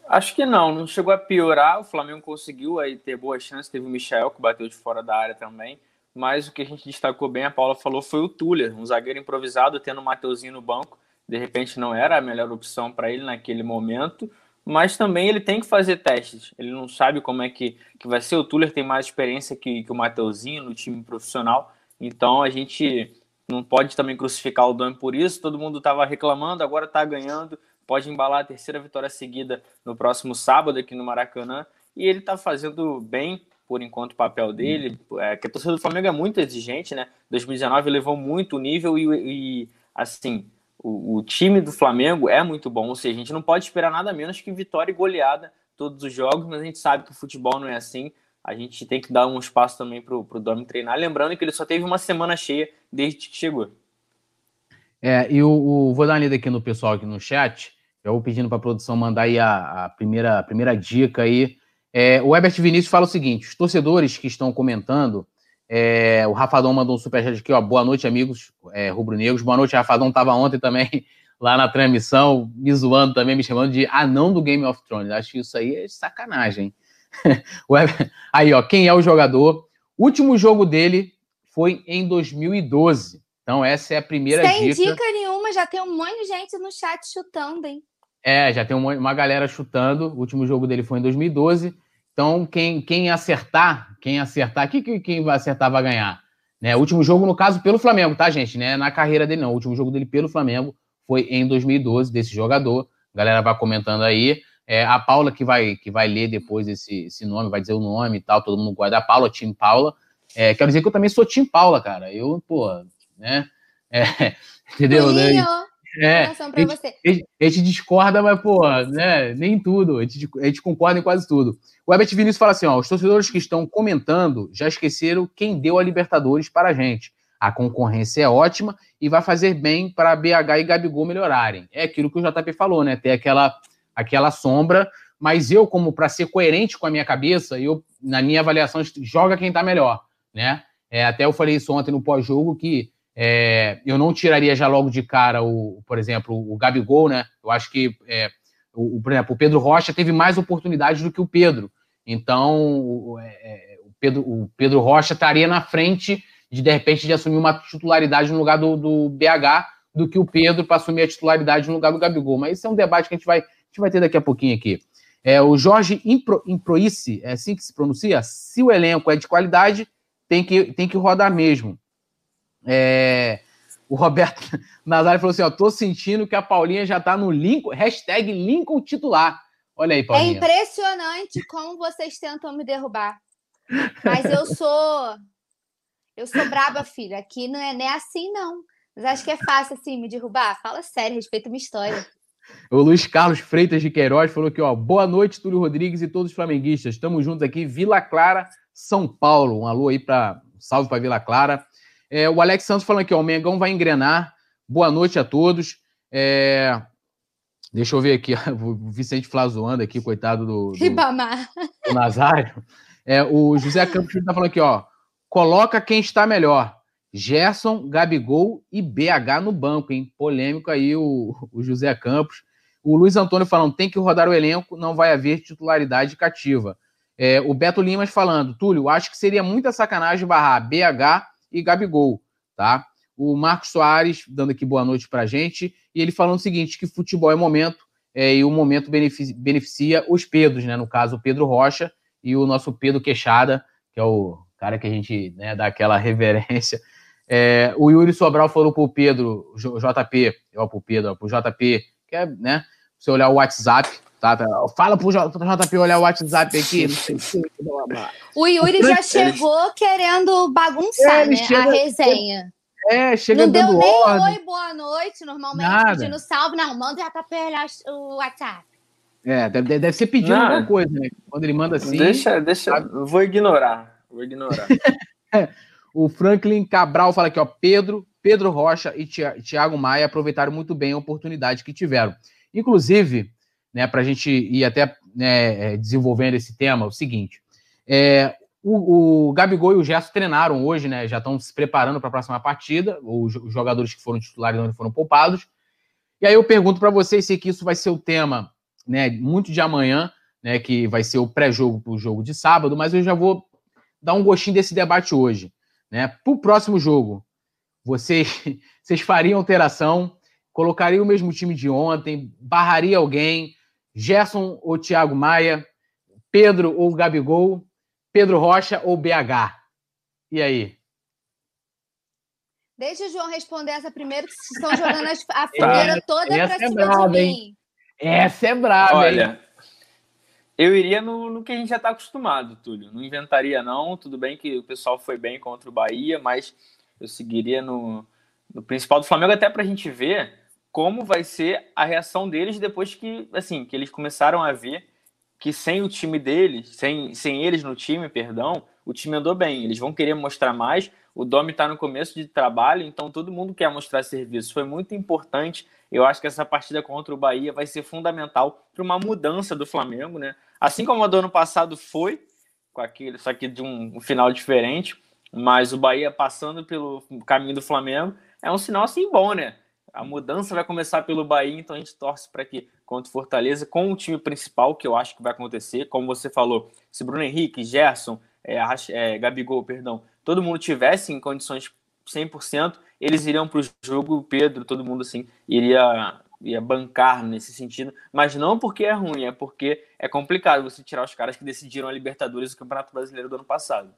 Acho que não, não chegou a piorar. O Flamengo conseguiu aí ter boas chances. Teve o Michel que bateu de fora da área também. Mas o que a gente destacou bem, a Paula falou, foi o Tuller, um zagueiro improvisado, tendo o Mateuzinho no banco. De repente não era a melhor opção para ele naquele momento. Mas também ele tem que fazer testes. Ele não sabe como é que, que vai ser. O Tuller tem mais experiência que, que o Mateuzinho no time profissional. Então a gente não pode também crucificar o Dom por isso. Todo mundo estava reclamando, agora está ganhando pode embalar a terceira vitória seguida no próximo sábado aqui no Maracanã. E ele está fazendo bem, por enquanto, o papel dele. É, que a torcida do Flamengo é muito exigente, né? 2019 levou muito o nível e, e assim, o, o, time do Flamengo é muito bom. Ou seja, a gente não pode esperar nada menos que vitória e goleada todos os jogos, mas a gente sabe que o futebol não é assim. A gente tem que dar um espaço também para o Domi treinar. Lembrando que ele só teve uma semana cheia desde que chegou. É, e o, vou dar uma lida aqui no pessoal aqui no chat. Já vou pedindo para a produção mandar aí a, a, primeira, a primeira dica aí. É, o Herbert Vinícius fala o seguinte: os torcedores que estão comentando, é, o Rafadão mandou um superchat aqui, ó. Boa noite, amigos é, rubro-negros. Boa noite, Rafadão. Estava ontem também [LAUGHS] lá na transmissão, me zoando também, me chamando de anão do Game of Thrones. Acho que isso aí é sacanagem. [LAUGHS] aí, ó, quem é o jogador? O último jogo dele foi em 2012. Então, essa é a primeira Sem dica. Sem dica nenhuma, já tem um monte de gente no chat chutando, hein? É, já tem uma galera chutando. O último jogo dele foi em 2012. Então, quem, quem acertar, quem acertar, quem, quem vai acertar vai ganhar. Né? O último jogo, no caso, pelo Flamengo, tá, gente? Né? Na carreira dele, não. O último jogo dele pelo Flamengo foi em 2012, desse jogador. A galera vai comentando aí. É, a Paula que vai, que vai ler depois esse, esse nome, vai dizer o nome e tal, todo mundo guarda. A Paula, Tim Paula. É, quero dizer que eu também sou Tim Paula, cara. Eu, pô, né? É, [LAUGHS] entendeu? Né? É, a gente, a gente discorda, mas, pô, né, nem tudo. A gente, a gente concorda em quase tudo. O Herbert Vinícius fala assim: ó, os torcedores que estão comentando já esqueceram quem deu a Libertadores para a gente. A concorrência é ótima e vai fazer bem para BH e Gabigol melhorarem. É aquilo que o JP falou, né? Ter aquela, aquela sombra, mas eu, como para ser coerente com a minha cabeça, eu, na minha avaliação, joga quem está melhor, né? É, até eu falei isso ontem no pós-jogo que é, eu não tiraria já logo de cara, o, por exemplo, o Gabigol, né? Eu acho que, é, o, por exemplo, o Pedro Rocha teve mais oportunidades do que o Pedro. Então, o, é, é, o Pedro, o Pedro Rocha estaria na frente de, de repente, de assumir uma titularidade no lugar do, do BH do que o Pedro para assumir a titularidade no lugar do Gabigol. Mas isso é um debate que a gente vai, gente vai ter daqui a pouquinho aqui. É, o Jorge Impro, Improice, é assim que se pronuncia? Se o elenco é de qualidade, tem que, tem que rodar mesmo. É, o Roberto [LAUGHS] Nazário falou assim: ó, tô sentindo que a Paulinha já tá no Lincoln, hashtag Lincoln titular. Olha aí, Paulinha. É impressionante como vocês tentam me derrubar. Mas eu sou. Eu sou braba, filha. Aqui não é, não é assim, não. Mas acho que é fácil assim me derrubar. Fala sério, respeita minha história. O Luiz Carlos Freitas de Queiroz falou que, ó, boa noite, Túlio Rodrigues e todos os flamenguistas. Estamos juntos aqui, Vila Clara, São Paulo. Um alô aí para salve para Vila Clara. É, o Alex Santos falando aqui, ó, o Mengão vai engrenar. Boa noite a todos. É, deixa eu ver aqui, [LAUGHS] o Vicente Flá zoando aqui, coitado do, do, do Nazário. É, o José Campos está falando aqui, ó, coloca quem está melhor. Gerson, Gabigol e BH no banco, hein? Polêmico aí o, o José Campos. O Luiz Antônio falando, tem que rodar o elenco, não vai haver titularidade cativa. É, o Beto Limas falando, Túlio, acho que seria muita sacanagem barrar BH e Gabigol, tá? O Marcos Soares dando aqui boa noite pra gente, e ele falando o seguinte, que futebol é momento, é, e o momento beneficia, beneficia os Pedros, né? No caso, o Pedro Rocha e o nosso Pedro Queixada, que é o cara que a gente né, dá aquela [LAUGHS] reverência. É, o Yuri Sobral falou pro Pedro, JP, ó, pro Pedro, ó, pro JP, que é, né? Você olhar o WhatsApp, tá? tá fala pro JP olhar o WhatsApp aqui. o Yuri já chegou querendo bagunçar, é, né? Chega, a resenha. É, chega Não deu nem ordem. oi, boa noite, normalmente, Nada. pedindo salve. Não, manda JP olhar o WhatsApp. É, deve, deve ser pedindo Não, alguma coisa, né? Quando ele manda assim. Deixa, deixa. Sabe? Vou ignorar. Vou ignorar. [LAUGHS] o Franklin Cabral fala aqui, ó. Pedro, Pedro Rocha e Thiago Maia aproveitaram muito bem a oportunidade que tiveram. Inclusive, né, para a gente ir até né, é, desenvolvendo esse tema, o seguinte: é, o, o, Gabigol e o Gerson treinaram hoje, né? Já estão se preparando para a próxima partida, os, jogadores que foram titulares não foram poupados. E aí eu pergunto para vocês se isso vai ser o tema né, muito de amanhã, né, que vai ser o pré-jogo para o jogo de sábado, mas eu já vou dar um gostinho desse debate hoje. Né? Para o próximo jogo, vocês, [LAUGHS] vocês fariam alteração, colocariam o mesmo time de ontem, barraria alguém, Gerson ou Thiago Maia, Pedro ou Gabigol, Pedro Rocha ou BH? E aí? Deixa o João responder essa primeiro, que vocês estão jogando a [LAUGHS] fogueira toda para é cima brava, de mim. Hein? Essa é brava, Olha, hein? Eu iria no, no que a gente já está acostumado, Túlio. Não inventaria, não. Tudo bem que o pessoal foi bem contra o Bahia, mas eu seguiria no, no principal do Flamengo, até para a gente ver como vai ser a reação deles depois que, assim, que eles começaram a ver que sem o time deles, sem, sem eles no time, perdão, o time andou bem. Eles vão querer mostrar mais. O Domi está no começo de trabalho, então todo mundo quer mostrar serviço. Foi muito importante eu acho que essa partida contra o Bahia vai ser fundamental para uma mudança do Flamengo, né? Assim como a do ano passado foi, com aquele, só que de um, um final diferente, mas o Bahia passando pelo caminho do Flamengo é um sinal assim bom, né? A mudança vai começar pelo Bahia, então a gente torce para que contra o Fortaleza, com o time principal, que eu acho que vai acontecer, como você falou, se Bruno Henrique, Gerson, é, é, Gabigol, perdão, todo mundo tivesse em condições 100%, eles iriam para o jogo, o Pedro, todo mundo assim, iria, iria bancar nesse sentido, mas não porque é ruim, é porque é complicado você tirar os caras que decidiram a Libertadores e o Campeonato Brasileiro do ano passado.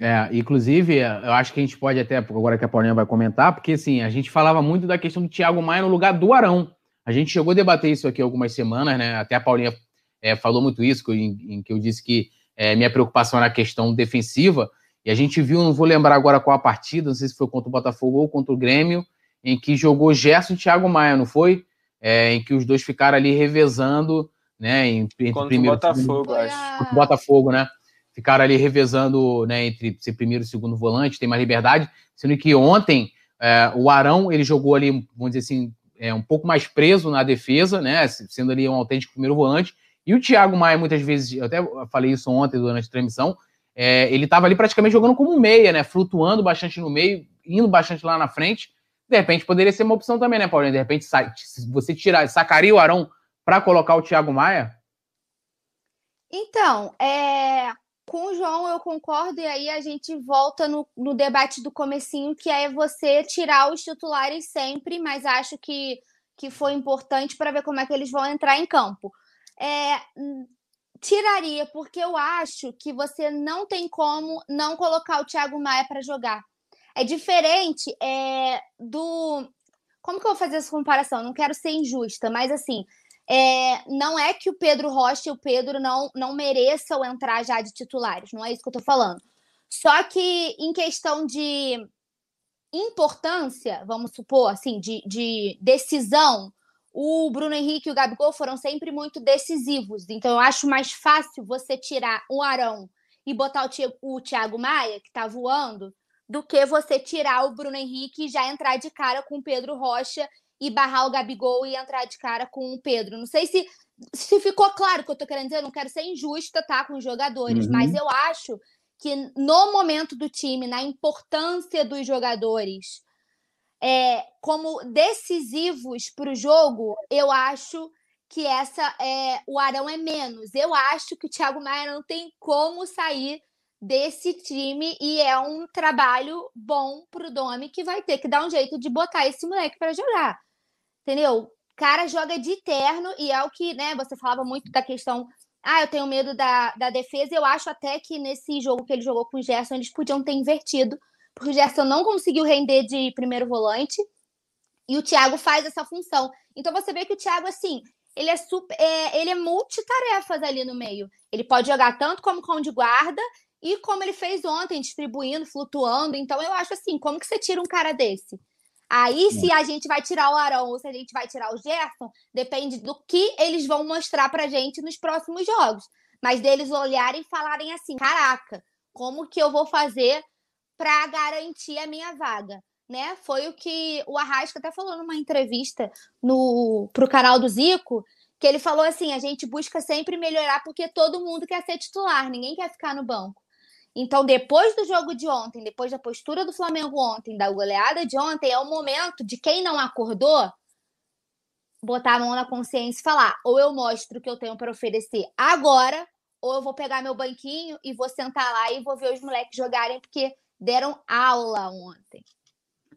É, inclusive, eu acho que a gente pode até, agora que a Paulinha vai comentar, porque assim, a gente falava muito da questão do Thiago Maia no lugar do Arão. A gente chegou a debater isso aqui algumas semanas, né? Até a Paulinha é, falou muito isso, em, em, que eu disse que é, minha preocupação era a questão defensiva. E a gente viu, não vou lembrar agora qual a partida, não sei se foi contra o Botafogo ou contra o Grêmio, em que jogou Gerson e Thiago Maia, não foi? É, em que os dois ficaram ali revezando, né? Entre contra primeiro, o Botafogo, segundo, acho. Contra o Botafogo, né? Ficaram ali revezando, né? Entre ser primeiro e segundo volante, tem mais liberdade. Sendo que ontem é, o Arão ele jogou ali, vamos dizer assim, é, um pouco mais preso na defesa, né? Sendo ali um autêntico primeiro volante. E o Thiago Maia, muitas vezes, eu até falei isso ontem durante a transmissão, é, ele estava ali praticamente jogando como meia, né? Flutuando bastante no meio, indo bastante lá na frente. De repente poderia ser uma opção também, né, Paulinho? De repente, se você tirar, sacaria o Arão para colocar o Thiago Maia? Então, é, com o João eu concordo, e aí a gente volta no, no debate do comecinho, que é você tirar os titulares sempre, mas acho que, que foi importante para ver como é que eles vão entrar em campo. É, tiraria, porque eu acho que você não tem como não colocar o Thiago Maia para jogar. É diferente é, do. Como que eu vou fazer essa comparação? Não quero ser injusta, mas assim, é, não é que o Pedro Rocha e o Pedro não, não mereçam entrar já de titulares, não é isso que eu tô falando. Só que em questão de importância, vamos supor, assim, de, de decisão, o Bruno Henrique e o Gabigol foram sempre muito decisivos. Então, eu acho mais fácil você tirar o Arão e botar o Thiago Maia, que tá voando, do que você tirar o Bruno Henrique e já entrar de cara com o Pedro Rocha e barrar o Gabigol e entrar de cara com o Pedro. Não sei se, se ficou claro o que eu tô querendo dizer, eu não quero ser injusta, tá, com os jogadores, uhum. mas eu acho que no momento do time, na importância dos jogadores, é, como decisivos para o jogo, eu acho que essa é o Arão é menos. Eu acho que o Thiago Maia não tem como sair desse time e é um trabalho bom para o Domi que vai ter que dar um jeito de botar esse moleque para jogar. Entendeu? Cara joga de terno e é o que, né, você falava muito da questão ah, eu tenho medo da, da defesa. Eu acho até que nesse jogo que ele jogou com o Gerson, eles podiam ter invertido, porque o Gerson não conseguiu render de primeiro volante e o Thiago faz essa função. Então você vê que o Thiago, assim, ele é super. É, ele é multitarefas ali no meio. Ele pode jogar tanto como cão de guarda e como ele fez ontem, distribuindo, flutuando. Então eu acho assim, como que você tira um cara desse? Aí, se a gente vai tirar o Arão ou se a gente vai tirar o Gerson, depende do que eles vão mostrar pra gente nos próximos jogos. Mas deles olharem e falarem assim: caraca, como que eu vou fazer para garantir a minha vaga? Né? Foi o que o Arrasca até falou numa entrevista no pro canal do Zico, que ele falou assim: a gente busca sempre melhorar porque todo mundo quer ser titular, ninguém quer ficar no banco. Então, depois do jogo de ontem, depois da postura do Flamengo ontem, da goleada de ontem, é o momento de quem não acordou botar a mão na consciência e falar: ou eu mostro o que eu tenho para oferecer agora, ou eu vou pegar meu banquinho e vou sentar lá e vou ver os moleques jogarem, porque deram aula ontem.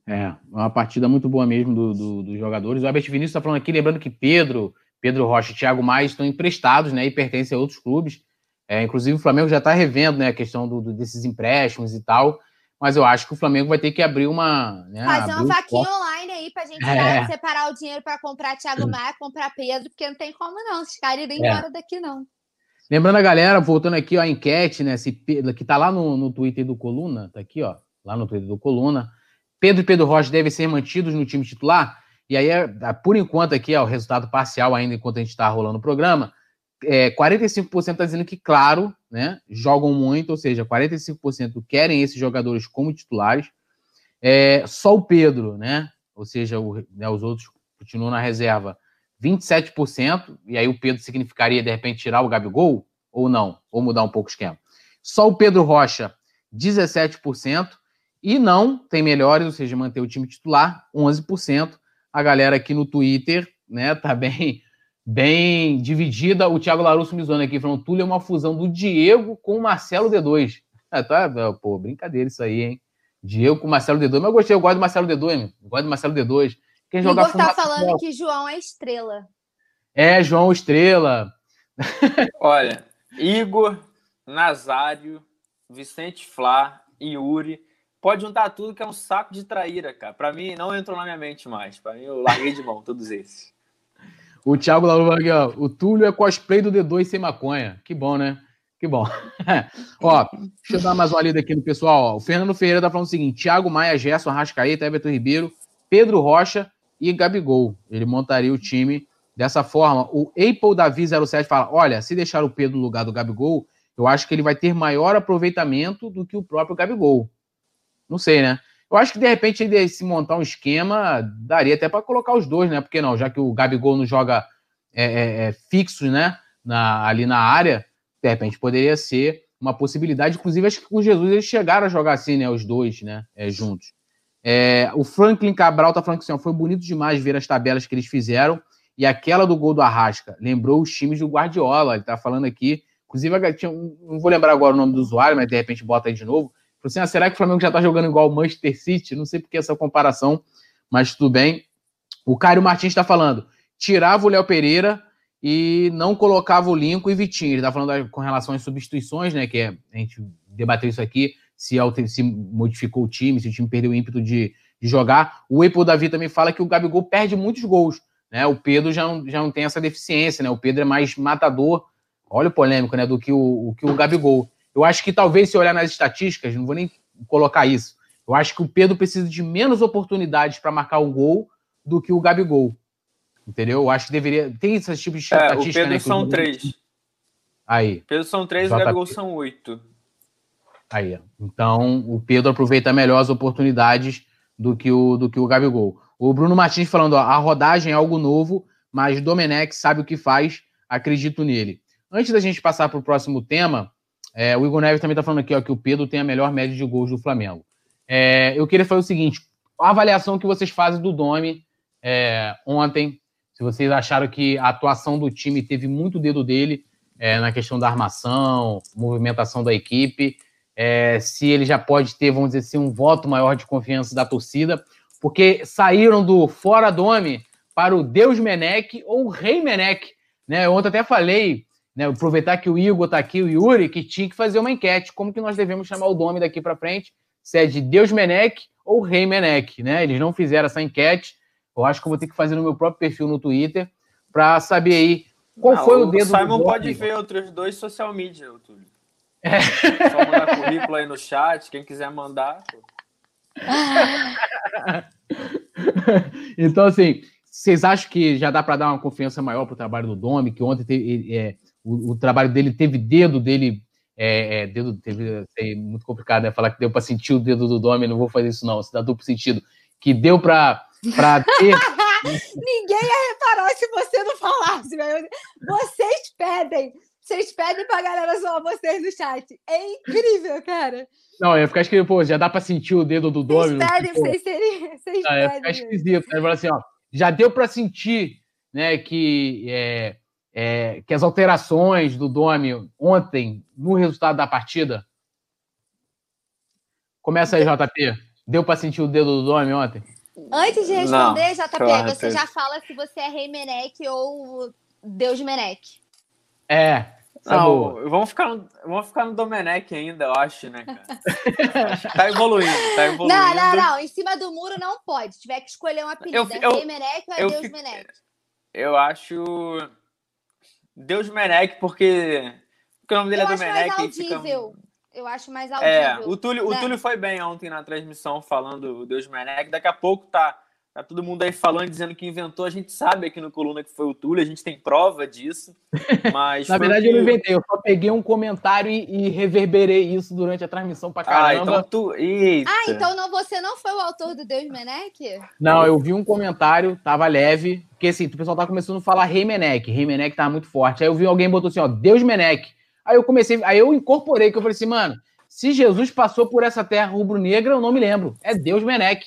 É, uma partida muito boa mesmo dos do, do jogadores. O Albert Vinícius está falando aqui, lembrando que Pedro, Pedro Rocha e Thiago Maia estão emprestados, né, e pertencem a outros clubes. É, inclusive, o Flamengo já está revendo né, a questão do, do, desses empréstimos e tal. Mas eu acho que o Flamengo vai ter que abrir uma. Né, Fazer uma vaquinha online aí para a gente [LAUGHS] é. separar o dinheiro para comprar Thiago Maia, comprar Pedro, porque não tem como não. Esses caras irem é. embora daqui, não. Lembrando a galera, voltando aqui ó, a enquete, né? Se, que está lá no, no Twitter do Coluna, tá aqui, ó. Lá no Twitter do Coluna. Pedro e Pedro Rocha devem ser mantidos no time titular. E aí, é, por enquanto, aqui é o resultado parcial ainda, enquanto a gente está rolando o programa é, 45% está dizendo que, claro, né, jogam muito, ou seja, 45% querem esses jogadores como titulares. É, só o Pedro, né, ou seja, o, né, os outros continuam na reserva, 27%, e aí o Pedro significaria, de repente, tirar o Gabigol, ou não, ou mudar um pouco o esquema. Só o Pedro Rocha, 17%, e não tem melhores, ou seja, manter o time titular, 11%. A galera aqui no Twitter, né, tá bem bem dividida. O Thiago Larusso me zoando aqui, falando: Túlio é uma fusão do Diego com o Marcelo D2. É, tá, pô, brincadeira isso aí, hein? Diego com o Marcelo D2. Mas eu gostei, eu gosto do Marcelo D2, meu. Eu gosto do Marcelo D2. Quem joga Igor tá falando que João é estrela. É, João Estrela. Olha, Igor, Nazário, Vicente Flá, Yuri. Pode juntar tudo que é um saco de traíra, cara. Pra mim, não entrou na minha mente mais. Pra mim, eu larguei de mão todos esses. O Thiago Laluva aqui, ó. O Túlio é cosplay do D2 sem maconha. Que bom, né? Que bom. [LAUGHS] ó, deixa eu dar mais uma lida aqui no pessoal. Ó. O Fernando Ferreira tá falando o seguinte: Thiago Maia, Gerson, Arrascaeta, Everton Ribeiro, Pedro Rocha e Gabigol. Ele montaria o time dessa forma. O Apple Davi 07 fala: olha, se deixar o Pedro no lugar do Gabigol, eu acho que ele vai ter maior aproveitamento do que o próprio Gabigol. Não sei, né? Eu acho que de repente ele se montar um esquema, daria até para colocar os dois, né? Porque não, já que o Gabigol não joga é, é, é, fixos, né? Na, ali na área, de repente poderia ser uma possibilidade. Inclusive, acho que com Jesus eles chegaram a jogar assim, né? Os dois, né? É, juntos. É, o Franklin Cabral tá falando que assim, foi bonito demais ver as tabelas que eles fizeram. E aquela do gol do Arrasca lembrou os times do Guardiola. Ele tá falando aqui. Inclusive, tinha, não vou lembrar agora o nome do usuário, mas de repente bota aí de novo assim, ah, será que o Flamengo já está jogando igual o Manchester City? Não sei por que essa comparação, mas tudo bem. O Caio Martins está falando, tirava o Léo Pereira e não colocava o Lincoln e Vitinho. Ele está falando com relação às substituições, né? Que é, a gente debateu isso aqui, se, se modificou o time, se o time perdeu o ímpeto de, de jogar. O Apple Davi também fala que o Gabigol perde muitos gols. Né? O Pedro já não, já não tem essa deficiência, né? O Pedro é mais matador, olha o polêmico, né? Do que o, o que o Gabigol. Eu acho que talvez, se olhar nas estatísticas, não vou nem colocar isso. Eu acho que o Pedro precisa de menos oportunidades para marcar o gol do que o Gabigol. Entendeu? Eu acho que deveria. Tem esse tipo de estatística. É, o Pedro né, são três. Aí. Pedro são três e o Gabigol são oito. Aí. Então, o Pedro aproveita melhor as oportunidades do que o, do que o Gabigol. O Bruno Martins falando: ó, a rodagem é algo novo, mas Domenech sabe o que faz, acredito nele. Antes da gente passar para o próximo tema, é, o Igor Neves também está falando aqui ó, que o Pedro tem a melhor média de gols do Flamengo. É, eu queria fazer o seguinte: a avaliação que vocês fazem do Domi é, ontem, se vocês acharam que a atuação do time teve muito dedo dele é, na questão da armação, movimentação da equipe, é, se ele já pode ter, vamos dizer assim, um voto maior de confiança da torcida, porque saíram do fora Domi para o Deus Menec ou o Rei Menec. Né? Eu ontem até falei né, aproveitar que o Igor está aqui, o Yuri, que tinha que fazer uma enquete. Como que nós devemos chamar o nome daqui para frente? Se é de Deus Menec ou Rei Menec, né? Eles não fizeram essa enquete. Eu acho que eu vou ter que fazer no meu próprio perfil no Twitter para saber aí qual não, foi o dedo o Simon pode ver outros dois social media, Túlio. É. Só mandar currículo aí no chat, quem quiser mandar. [LAUGHS] então, assim, vocês acham que já dá para dar uma confiança maior para o trabalho do Domi, que ontem teve, é, o, o, trabalho dele teve dedo dele, é, é, dedo teve é muito complicado, né? Falar que deu para sentir o dedo do Domi, não vou fazer isso não, se dá duplo sentido, que deu para ter [LAUGHS] Ninguém ia reparar se você não falasse. Vocês pedem. Vocês pedem pra galera zoar vocês no chat. É incrível, cara. Não, ia ficar esquisito, pô, já dá pra sentir o dedo do Domino. Vocês pedem, vocês serem. [LAUGHS] Vocês não, ia ficar esquisito. Né? Assim, ó, já deu pra sentir né, que, é, é, que as alterações do Domi ontem no resultado da partida. Começa aí, JP. Deu pra sentir o dedo do Domi ontem? Antes de responder, não, JP, você já fala se você é Rei Menec ou Deus Menec. É. Não, vamos ficar, no, vamos ficar no Domenech ainda, eu acho, né, cara? [LAUGHS] tá evoluindo, tá evoluindo. Não, não, não. Em cima do muro não pode. Se tiver que escolher um apelido, eu, é Menec ou é Deus fico, Menec? Eu acho Deus Menec, porque, porque o nome dele eu é Domenech. Fica... Eu acho mais audível. É, o Túlio, né? o Túlio foi bem ontem na transmissão falando Deus Menec. Daqui a pouco tá, tá todo mundo aí falando, dizendo que inventou. A gente sabe aqui no Coluna que foi o Túlio, a gente tem prova disso. [LAUGHS] Mas na verdade, que... eu não inventei, eu só peguei um comentário e, e, reverberei isso durante a transmissão pra caramba. Ah, então tu. Eita. Ah, então não, você não foi o autor do Deus Menec? Não, eu vi um comentário, tava leve, porque assim, o pessoal tá começando a falar Rei Menec. Rei Menec tava muito forte. Aí eu vi alguém botou assim, ó, Deus Menec. Aí eu comecei, aí eu incorporei, que eu falei assim, mano, se Jesus passou por essa terra rubro-negra, eu não me lembro. É Deus Menec.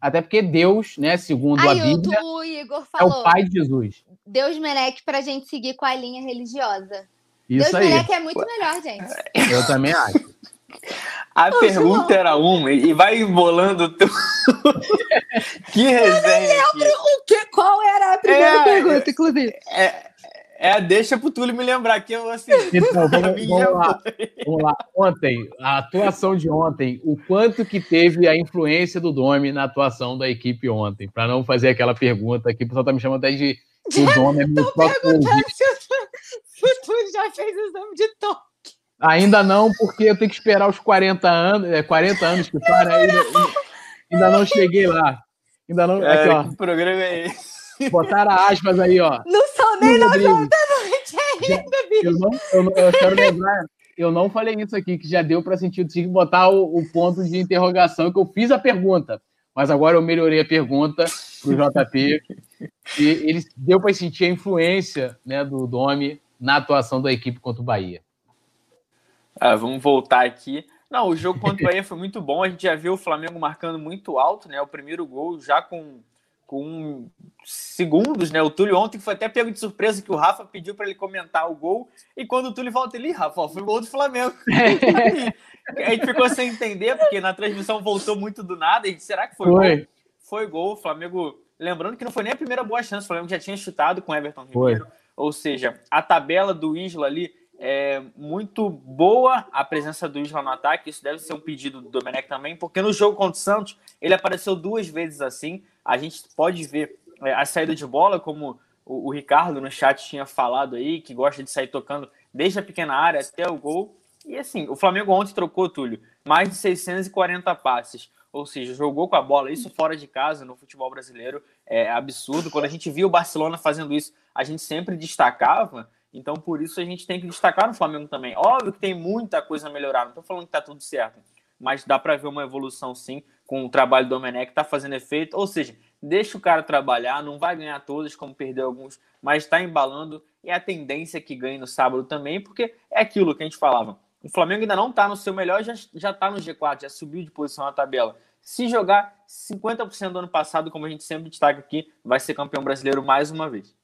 Até porque Deus, né, segundo aí, a Bíblia, o Igor falou, é o pai de Jesus. Deus Menec pra gente seguir com a linha religiosa. Isso Deus aí. Menec é muito melhor, gente. [LAUGHS] Eu também acho. A Ô, pergunta João. era uma e vai embolando tudo. [LAUGHS] que resenha. Eu não lembro o que, qual era a primeira é, pergunta, inclusive. É, é, deixa pro Túlio me lembrar que eu assim. [LAUGHS] Então, vamos, vamos, lá, vamos lá. Ontem, a atuação de ontem, o quanto que teve a influência do Domi na atuação da equipe ontem? Para não fazer aquela pergunta aqui, o pessoal tá me chamando até de [LAUGHS] o Domi é meu próprio se o Túlio já fez o exame de toque. Ainda não, porque eu tenho que esperar os 40 anos, é 40 anos que para ainda, ainda não cheguei lá. Ainda não. É, aqui, ó. Que programa é esse? Botaram aspas aí, ó. Não conta noite ainda, bicho. Eu, não, eu, não, eu quero lembrar, eu não falei isso aqui, que já deu para sentir, tinha que botar o, o, ponto de interrogação, que eu fiz a pergunta. Mas agora eu melhorei a pergunta para o JP. e ele deu para sentir a influência né, do Domi na atuação da equipe contra o Bahia. Ah, vamos voltar aqui. Não, o jogo contra o Bahia foi muito bom. A gente já viu o Flamengo marcando muito alto, né? O primeiro gol já com com segundos, né? O Túlio ontem foi até pego de surpresa que o Rafa pediu para ele comentar o gol. E quando o Túlio volta ali, Rafa, ó, foi o gol do Flamengo. [LAUGHS] [LAUGHS] a gente ficou sem entender, porque na transmissão voltou muito do nada. E será que foi, foi. gol? Foi gol. O Flamengo, lembrando que não foi nem a primeira boa chance, o Flamengo já tinha chutado com o Everton Ribeiro. Ou seja, a tabela do Isla ali é muito boa a presença do Isla no ataque. Isso deve ser um pedido do Domenech também, porque no jogo contra o Santos ele apareceu duas vezes assim a gente pode ver é, a saída de bola, como o, o, Ricardo no chat tinha falado aí, que gosta de sair tocando desde a pequena área até o gol. E assim, o Flamengo ontem trocou, Túlio, mais de 640 passes. Ou seja, jogou com a bola, isso fora de casa no futebol brasileiro é absurdo. Quando a gente viu o Barcelona fazendo isso, a gente sempre destacava. Então, por isso, a gente tem que destacar no Flamengo também. Óbvio que tem muita coisa a melhorar, não estou falando que está tudo certo, mas dá para ver uma evolução sim com o trabalho do Domenech, está fazendo efeito. Ou seja, deixa o cara trabalhar, não vai ganhar todas, como perdeu alguns, mas está embalando. E a tendência é que ganhe no sábado também, porque é aquilo que a gente falava. O Flamengo ainda não está no seu melhor, já está no G4, já subiu de posição na tabela. Se jogar 50% do ano passado, como a gente sempre destaca aqui, vai ser campeão brasileiro mais uma vez.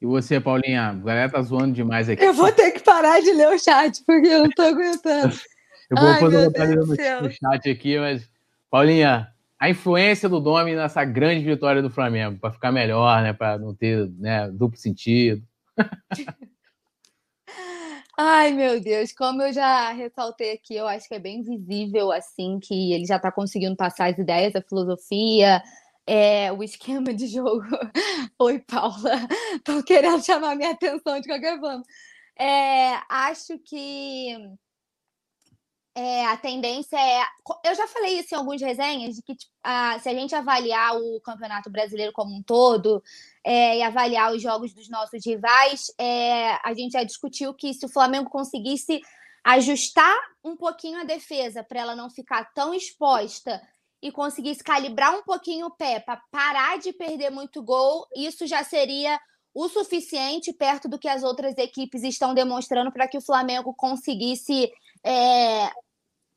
E você, Paulinha? A galera tá zoando demais aqui. Eu vou ter que parar de ler o chat, porque eu não tô aguentando. [LAUGHS] eu vou Ai, fazer uma no, no chat aqui, mas Paulinha, a influência do Domi nessa grande vitória do Flamengo, para ficar melhor, né? Para não ter né, duplo sentido. [LAUGHS] Ai, meu Deus, como eu já ressaltei aqui, eu acho que é bem visível, assim, que ele já está conseguindo passar as ideias, a filosofia, é, o esquema de jogo. [LAUGHS] Oi, Paula, [LAUGHS] estão querendo chamar minha atenção de qualquer forma. É, acho que é, a tendência é. Eu já falei isso em algumas resenhas, de que tipo, a, se a gente avaliar o Campeonato Brasileiro como um todo é, e avaliar os jogos dos nossos rivais, é, a gente já discutiu que se o Flamengo conseguisse ajustar um pouquinho a defesa para ela não ficar tão exposta e conseguisse calibrar um pouquinho o pé para parar de perder muito gol, isso já seria o suficiente perto do que as outras equipes estão demonstrando para que o Flamengo conseguisse é,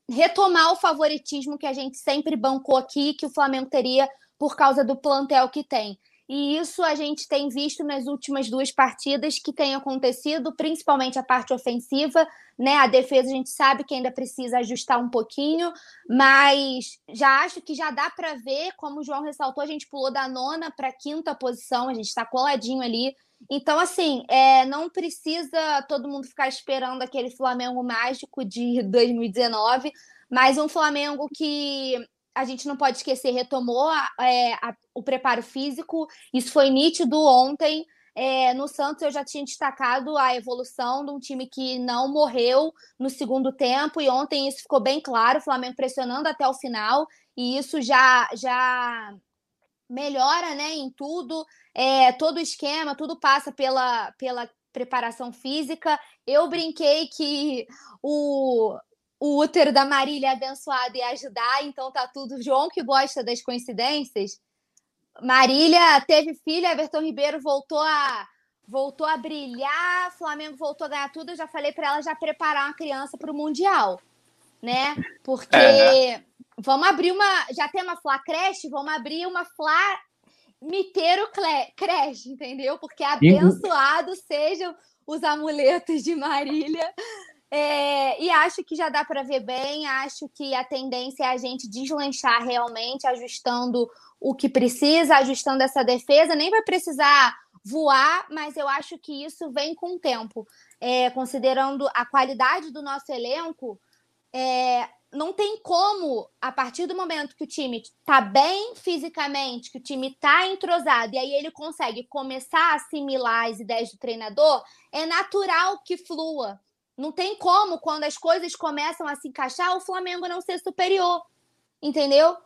retomar o favoritismo que a gente sempre bancou aqui, que o Flamengo teria por causa do plantel que tem. E isso a gente tem visto nas últimas duas partidas que tem acontecido, principalmente a parte ofensiva, né? A defesa a gente sabe que ainda precisa ajustar um pouquinho, mas já acho que já dá para ver, como o João ressaltou, a gente pulou da nona para a quinta posição, a gente está coladinho ali. Então, assim, é, não precisa todo mundo ficar esperando aquele Flamengo mágico de [LAUGHS] 2019, mas um Flamengo que a gente não pode esquecer, retomou a, é, a, o preparo físico, isso foi nítido ontem. É, no Santos eu já tinha destacado a evolução de um time que não morreu no segundo tempo, e ontem isso ficou bem claro, o Flamengo pressionando até o final, e isso já, já melhora né, em tudo, é, todo o esquema, tudo passa pela, pela preparação física. Eu brinquei que o, o útero da Marília abençoado ia ajudar, então tá tudo. João que gosta das coincidências. Marília teve filho, Everton Ribeiro voltou a voltou a brilhar, Flamengo voltou a ganhar tudo. Eu já falei para ela já preparar uma criança para o mundial, né? Porque é. vamos abrir uma, já tem uma Flá creche, vamos abrir uma Flá miteiro creche, entendeu? Porque abençoados sejam os amuletos de Marília é, e acho que já dá para ver bem. Acho que a tendência é a gente deslanchar realmente, ajustando o que precisa, ajustando essa defesa. Nem vai precisar voar, mas eu acho que isso vem com o tempo. É, considerando a qualidade do nosso elenco, é, não tem como, a partir do momento que o time está bem fisicamente, que o time está entrosado, e aí ele consegue começar a assimilar as ideias do treinador, é natural que flua. Não tem como, quando as coisas começam a se encaixar, o Flamengo não ser superior. Entendeu?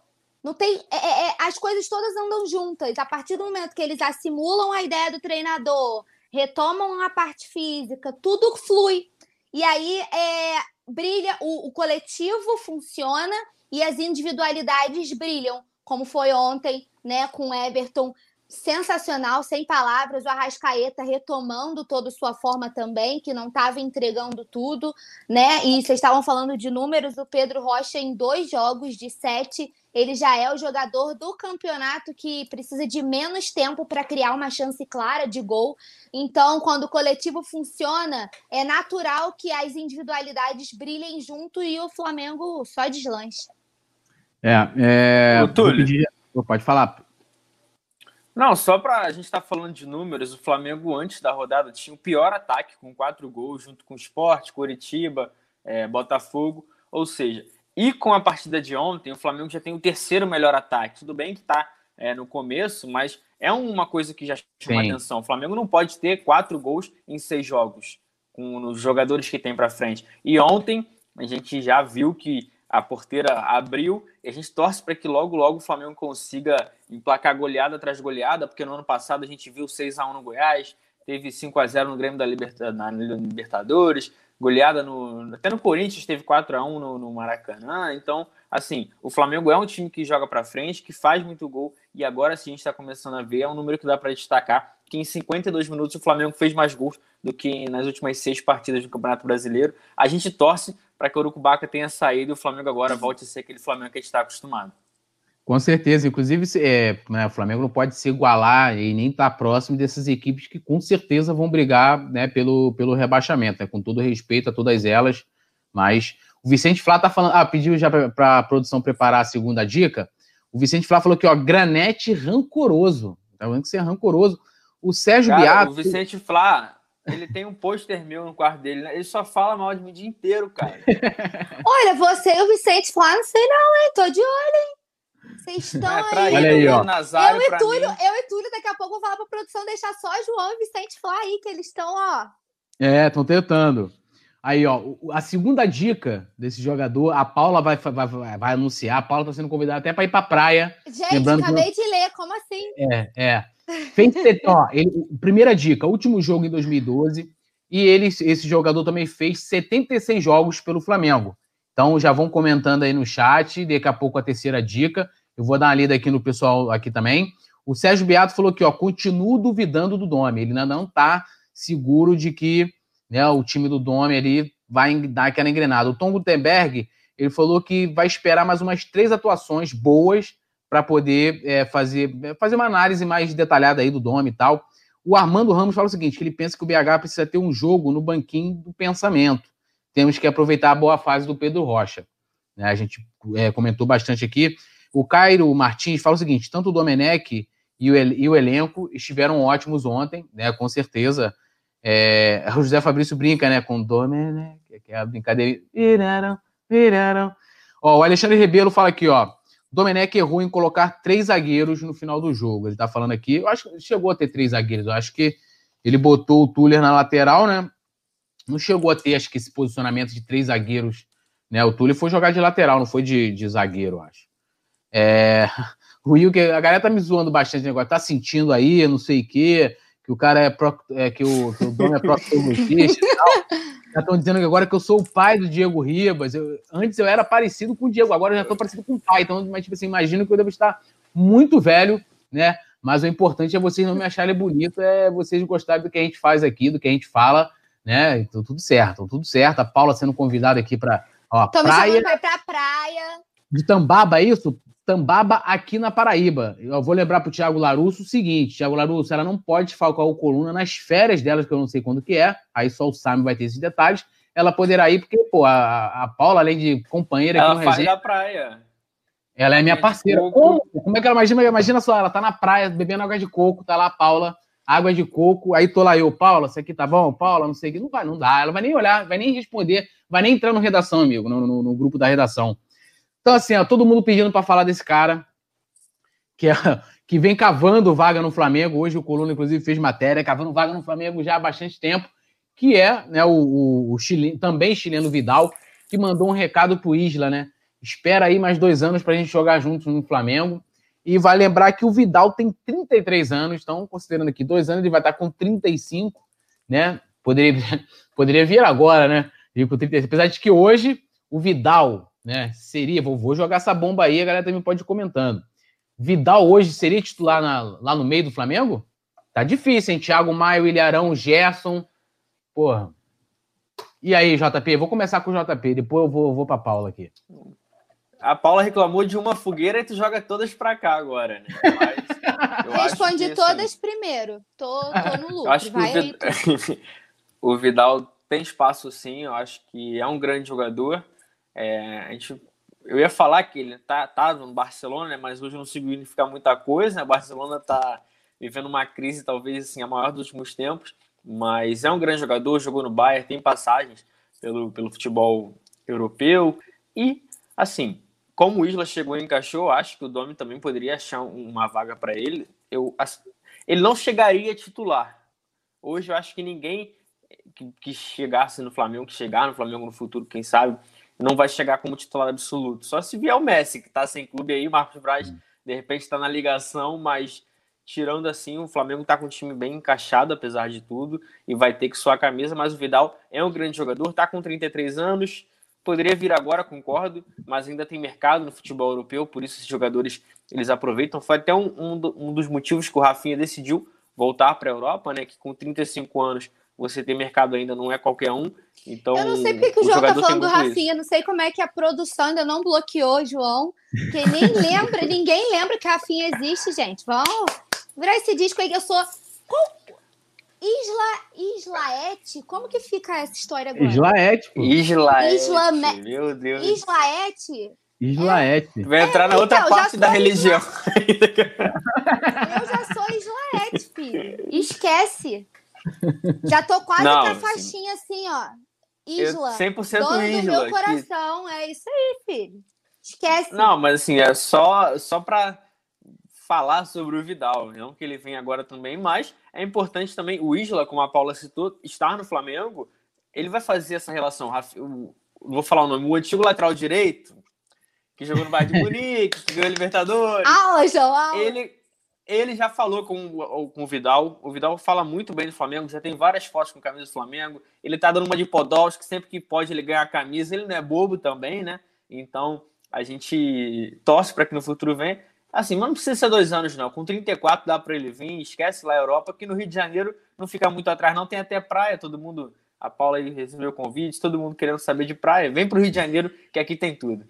Não tem. É, é, é, as coisas todas andam juntas. A partir do momento que eles assimulam a ideia do treinador, retomam a parte física, tudo flui. E aí é, brilha, o, o coletivo funciona e as individualidades brilham, como foi ontem, né, com Everton sensacional, sem palavras, o Arrascaeta retomando toda sua forma também, que não estava entregando tudo, né? E vocês estavam falando de números, o Pedro Rocha em dois jogos de sete, ele já é o jogador do campeonato que precisa de menos tempo para criar uma chance clara de gol. Então, quando o coletivo funciona, é natural que as individualidades brilhem junto e o Flamengo só deslanche. É, é... Pedir... Pode falar. Não, só para a gente estar tá falando de números, o Flamengo antes da rodada tinha o pior ataque com quatro gols, junto com o Sport, Curitiba, é, Botafogo. Ou seja, e com a partida de ontem, o Flamengo já tem o terceiro melhor ataque. Tudo bem que está é, no começo, mas é uma coisa que já chama Sim. atenção. O Flamengo não pode ter quatro gols em seis jogos, com os jogadores que tem para frente. E ontem a gente já viu que a porteira abriu a gente torce para que logo, logo o Flamengo consiga emplacar goleada atrás goleada, porque no ano passado a gente viu 6 a 1 no Goiás, teve 5 a 0 no Grêmio da Liberta, na Libertadores, goleada no. Até no Corinthians teve 4 a 1 no, no Maracanã. Então, assim, o Flamengo é um time que joga para frente, que faz muito gol, e agora sim a gente está começando a ver, é um número que dá para destacar, que em 52 minutos o Flamengo fez mais gols do que nas últimas seis partidas do Campeonato Brasileiro. A gente torce para que o Urucubaca tenha saído e o Flamengo agora volte a ser aquele Flamengo que a gente está acostumado. Com certeza, inclusive é, né, o Flamengo não pode se igualar e nem estar tá próximo dessas equipes que com certeza vão brigar né, pelo, pelo rebaixamento, né, com todo respeito a todas elas. Mas o Vicente Flá tá falando, ah, pediu já para a produção preparar a segunda dica. O Vicente Flá falou que ó, granete rancoroso, tá vendo que você é rancoroso. O Sérgio Cara, Beato. O Vicente Flá, ele tem um pôster meu no quarto dele. Né? Ele só fala mal de mim o dia inteiro, cara. [LAUGHS] Olha, você e o Vicente Flá, não sei não, hein? Tô de olho, hein? Vocês estão é, aí. Olha aí, ó. eu, e Túlio, eu e Túlio, daqui a pouco vou falar pra produção deixar só João e Vicente Flá aí, que eles estão, ó. É, estão tentando. Aí, ó, a segunda dica desse jogador, a Paula vai, vai, vai anunciar. A Paula tá sendo convidada até para ir pra praia. Gente, acabei que... de ler, como assim? É, é. Fez, ó, ele, primeira dica, último jogo em 2012. E ele, esse jogador também fez 76 jogos pelo Flamengo. Então já vão comentando aí no chat. Daqui a pouco a terceira dica. Eu vou dar uma lida aqui no pessoal aqui também. O Sérgio Beato falou que, ó, continuo duvidando do nome. Ele ainda não tá seguro de que né, o time do Dome ali vai dar aquela engrenada. O Tom Gutenberg, ele falou que vai esperar mais umas três atuações boas para poder é, fazer, fazer uma análise mais detalhada aí do Dome e tal. O Armando Ramos fala o seguinte, que ele pensa que o BH precisa ter um jogo no banquinho do pensamento. Temos que aproveitar a boa fase do Pedro Rocha. Né, a gente é, comentou bastante aqui. O Cairo Martins fala o seguinte, tanto o Domenech e o, e o elenco estiveram ótimos ontem, né, com certeza. É, o José Fabrício brinca, né, com Domenech, que é a brincadeira. Viraram, viraram. Ó, o Alexandre Rebelo fala aqui, ó. Domenech errou em colocar três zagueiros no final do jogo. Ele tá falando aqui, eu acho que chegou a ter três zagueiros. Eu acho que ele botou o Tuller na lateral, né? Não chegou a ter, acho que, esse posicionamento de três zagueiros. Né? O Tuller foi jogar de lateral, não foi de, de zagueiro, acho. É... [LAUGHS] O que a galera tá me zoando bastante negócio, tá sentindo aí, não sei o quê que o cara é, pro, é que, o, que o dono é proctologista e tal. [LAUGHS] Já estão dizendo que agora que eu sou o pai do Diego Ribas. Eu, antes eu era parecido com o Diego, agora eu já estou parecido com o pai. Então, mas, tipo assim, imagino que eu devo estar muito velho, né? Mas o importante é vocês não me acharem bonito, é vocês gostarem do que a gente faz aqui, do que a gente fala, né? Então, tudo certo, então, tudo certo. A Paula sendo convidada aqui para praia. Pra praia. De Tambaba, é isso? Tambaba aqui na Paraíba. Eu vou lembrar para o Thiago Larusso o seguinte: Thiago Larusso, ela não pode falcar o coluna nas férias delas, que eu não sei quando que é, aí só o Sam vai ter esses detalhes. Ela poderá ir, porque, pô, a, a Paula, além de companheira ela aqui no faz resenha, praia. Ela é minha parceira. Como? Como é que ela imagina? Imagina só, ela tá na praia bebendo água de coco, tá lá a Paula, água de coco, aí tô lá eu, Paula, isso aqui tá bom? Paula, não sei o que, não vai, não dá. Ela vai nem olhar, vai nem responder, vai nem entrar no redação, amigo, no, no, no grupo da redação. Então, assim, ó, todo mundo pedindo para falar desse cara, que, é, que vem cavando vaga no Flamengo. Hoje o Coluna, inclusive, fez matéria, cavando vaga no Flamengo já há bastante tempo, que é né, o, o, o chileno, também chileno Vidal, que mandou um recado pro Isla, né? Espera aí mais dois anos para a gente jogar juntos no Flamengo. E vai lembrar que o Vidal tem 33 anos, então, considerando aqui dois anos, ele vai estar com 35, né? Poderia, [LAUGHS] poderia vir agora, né? Apesar de que hoje o Vidal né? Seria, vou, vou jogar essa bomba aí, a galera também pode ir comentando. Vidal hoje seria titular na, lá no meio do Flamengo? Tá difícil, hein? Thiago Maio, Ilharão, Gerson. Porra. E aí, JP? Vou começar com o JP, depois eu vou, vou pra Paula aqui. A Paula reclamou de uma fogueira e tu joga todas pra cá agora, né? Mas, Respondi que, todas assim, primeiro. Tô, tô no [LAUGHS] lucro. acho que Vai o, Vid... [LAUGHS] o Vidal tem espaço sim, eu acho que é um grande jogador. É, a gente, eu ia falar que ele tá, tá no Barcelona, né, mas hoje não significa muita coisa. Né? O Barcelona está vivendo uma crise, talvez assim, a maior dos últimos tempos, mas é um grande jogador, jogou no Bayern, tem passagens pelo, pelo futebol europeu. E, assim, como o Isla chegou e encaixou, acho que o Domi também poderia achar uma vaga para ele. Eu, ele não chegaria titular. Hoje eu acho que ninguém que, que chegasse no Flamengo, que chegar no Flamengo no futuro, quem sabe, não vai chegar como titular absoluto. Só se vier o Messi, que está sem clube aí, o Marcos Braz, de repente, está na ligação, mas tirando assim, o Flamengo está com um time bem encaixado, apesar de tudo, e vai ter que suar a camisa, mas o Vidal é um grande jogador, está com 33 anos, poderia vir agora, concordo, mas ainda tem mercado no futebol europeu, por isso esses jogadores eles aproveitam. Foi até um, um, um dos motivos que o Rafinha decidiu voltar para a Europa, né? Que com 35 anos você tem mercado ainda, não é qualquer um. Então, eu não sei porque que o, João tá falando do Rafinha, isso. não sei como é que a produção ainda não bloqueou, João. Porque nem lembra, [LAUGHS] ninguém lembra que Rafinha existe, gente. Vamos virar esse disco aí que eu sou. Qual... Isla, Islaete? Como que fica essa história agora? Islaete, pô. Islaete. Isla... Meu Deus. Islaete? Islaete. Vai entrar é, na outra então, parte da religião. Isla... eu já sou Islaete, filho. Esquece. Já tô quase não, com a faixinha assim, ó. Isla. 100% dono Isla. do meu coração. Que... É isso aí, filho. Esquece. Não, mas assim, é só, só para falar sobre o Vidal. Não que ele vem agora também, mas é importante também o Isla, como a Paula citou, estar no Flamengo. Ele vai fazer essa relação. Vou falar o nome. O antigo lateral direito, que jogou no Bayern de [LAUGHS] Munique, que ganhou a Libertadores. Aula, João, Ele, ele já falou com, com o Vidal. O Vidal fala muito bem do Flamengo, já tem várias fotos com a camisa do Flamengo. Ele tá dando uma de Podolski, sempre que pode ele ganhar a camisa. Ele não é bobo também, né? Então a gente torce para que no futuro venha. Assim, mas não precisa ser dois anos, não. Com 34 dá para ele vir, esquece lá a Europa, que no Rio de Janeiro não fica muito atrás, não. Tem até praia, todo mundo. A Paula recebeu o convite, todo mundo querendo saber de praia. Vem para o Rio de Janeiro, que aqui tem tudo.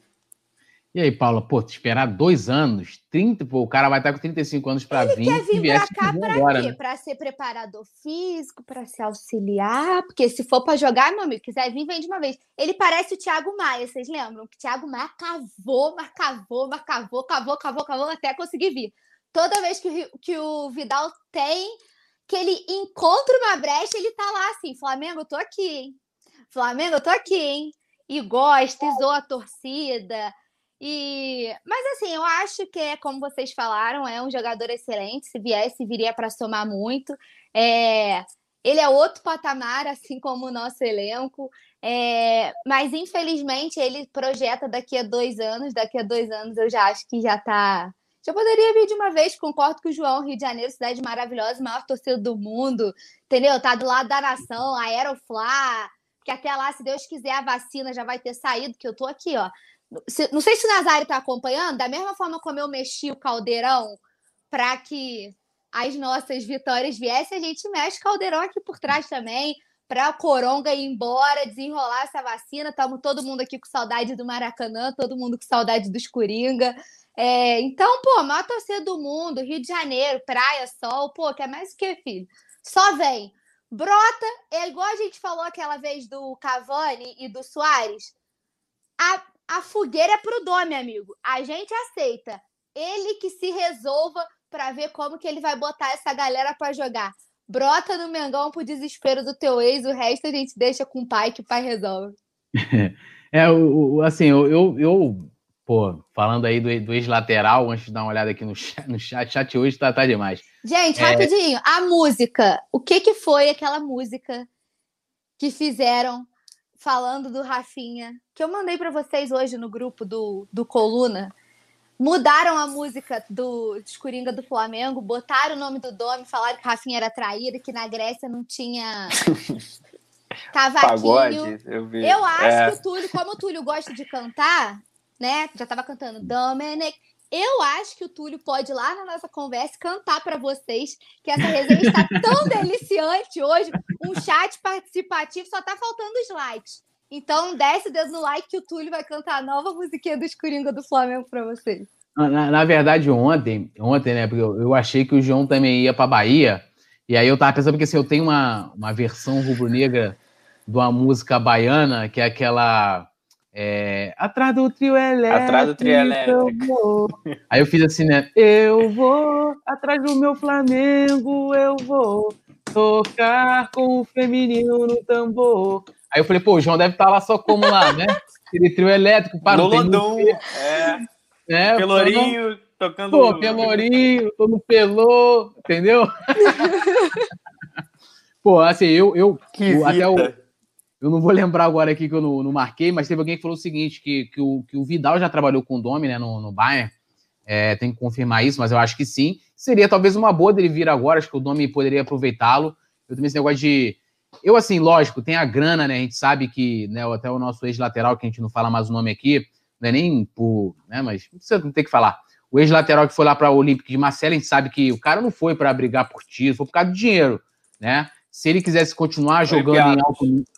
E aí, Paula, pô, te esperar dois anos, 30, pô, o cara vai estar com 35 anos para vir. Ele quer vir para cá para quê? Né? Para ser preparador físico, para se auxiliar, porque se for para jogar, meu amigo, quiser vir, vem de uma vez. Ele parece o Thiago Maia, vocês lembram? Que o Thiago Maia cavou, mas cavou, mas cavou, cavou, cavou, cavou, até conseguir vir. Toda vez que o, que o Vidal tem, que ele encontra uma brecha, ele tá lá assim, Flamengo, eu tô aqui, hein? Flamengo, eu tô aqui, hein? E gosta, zoa a torcida, e, mas assim, eu acho que é como vocês falaram, é um jogador excelente. Se viesse, viria para somar muito. É, ele é outro patamar, [LAUGHS] assim como o nosso elenco. É, mas infelizmente ele projeta daqui a dois anos. Daqui a dois anos eu já acho que já está. Já poderia vir de uma vez, concordo com o João, Rio de Janeiro, cidade maravilhosa, maior torcida do mundo, entendeu? Tá do lado da nação, Aeroflá, que até lá, se Deus quiser, a vacina já vai ter saído, que eu tô aqui, ó, não sei se o Nazário está acompanhando, da mesma forma como eu mexi o caldeirão para que as nossas vitórias viessem, a gente mexe caldeirão aqui por trás também, para a Coronga ir embora, desenrolar essa vacina. Estamos todo mundo aqui com saudade do Maracanã, todo mundo com saudade dos Coringa. É, então, pô, maior torcida do mundo, Rio de Janeiro, praia, sol, pô, quer mais o que, filho? Só vem. Brota, é igual a gente falou aquela vez do Cavani e do Soares. A, a fogueira é pro Dome, amigo. A gente aceita. Ele que se resolva para ver como que ele vai botar essa galera para jogar. Brota no Mengão pro desespero do teu ex, o resto a gente deixa com o pai, que o pai resolve. [LAUGHS] É, o, assim, eu, eu, eu, pô, falando aí do, do ex-lateral, antes de dar uma olhada aqui no chat, no chat, chat hoje tá, tá demais. Gente, é... rapidinho, a música. O que que foi aquela música que fizeram falando do Rafinha, que eu mandei para vocês hoje no grupo do, do Coluna. Mudaram a música do Escoringa do Flamengo, botaram o nome do Domi, falaram que Rafinha era traíra, que na Grécia não tinha [LAUGHS] cavaquinho. Pagode, eu, vi. eu acho é. que o Túlio, como o Túlio gosta de cantar, né? Já estava cantando Dominic. Eu acho que o Túlio pode ir lá na nossa conversa cantar para vocês que essa resenha está [LAUGHS] tão deliciante hoje. Um chat participativo, só tá faltando os likes. Então, desce o dedo no like que o Túlio vai cantar a nova musiquinha do Escoringa do Flamengo para vocês. Na, na, verdade, ontem, ontem, né? Porque eu, eu achei que o João também ia para Bahia. E aí eu tava pensando, porque assim, eu tenho uma, uma versão rubro-negra de uma música baiana, que é aquela é, atrás do trio elétrico. Atrás do trio elétrico. Aí eu fiz assim, né? Eu vou atrás do meu Flamengo, eu vou tocar com o feminino no tambor. Aí eu falei, pô, o João deve estar tá lá só como lá, né? Aquele trio elétrico para o é. é. Pelourinho, tocando. Pô, Pelourinho, tô no Pelô, entendeu? [LAUGHS] pô, assim, eu, eu até o eu não vou [LAUGHS] lembrar agora aqui que eu não, não, marquei, mas teve alguém que falou o seguinte: que, que, o, que o Vidal já trabalhou com o Domi, né, no, no Bayern. É, tem que confirmar isso, mas eu acho que sim. Seria talvez uma boa dele vir agora, acho que o Domi poderia aproveitá-lo. Eu também esse negócio de. Eu, assim, lógico, tem a grana, né? A gente sabe que, né, até o nosso ex-lateral, que a gente não fala mais o nome aqui, não é nem por. Né, mas você não tem que falar. O ex-lateral que foi lá para o Olímpico de Marcelo, a gente sabe que o cara não foi para brigar por título, foi por causa do dinheiro, né? Se ele quisesse continuar jogando em alto nível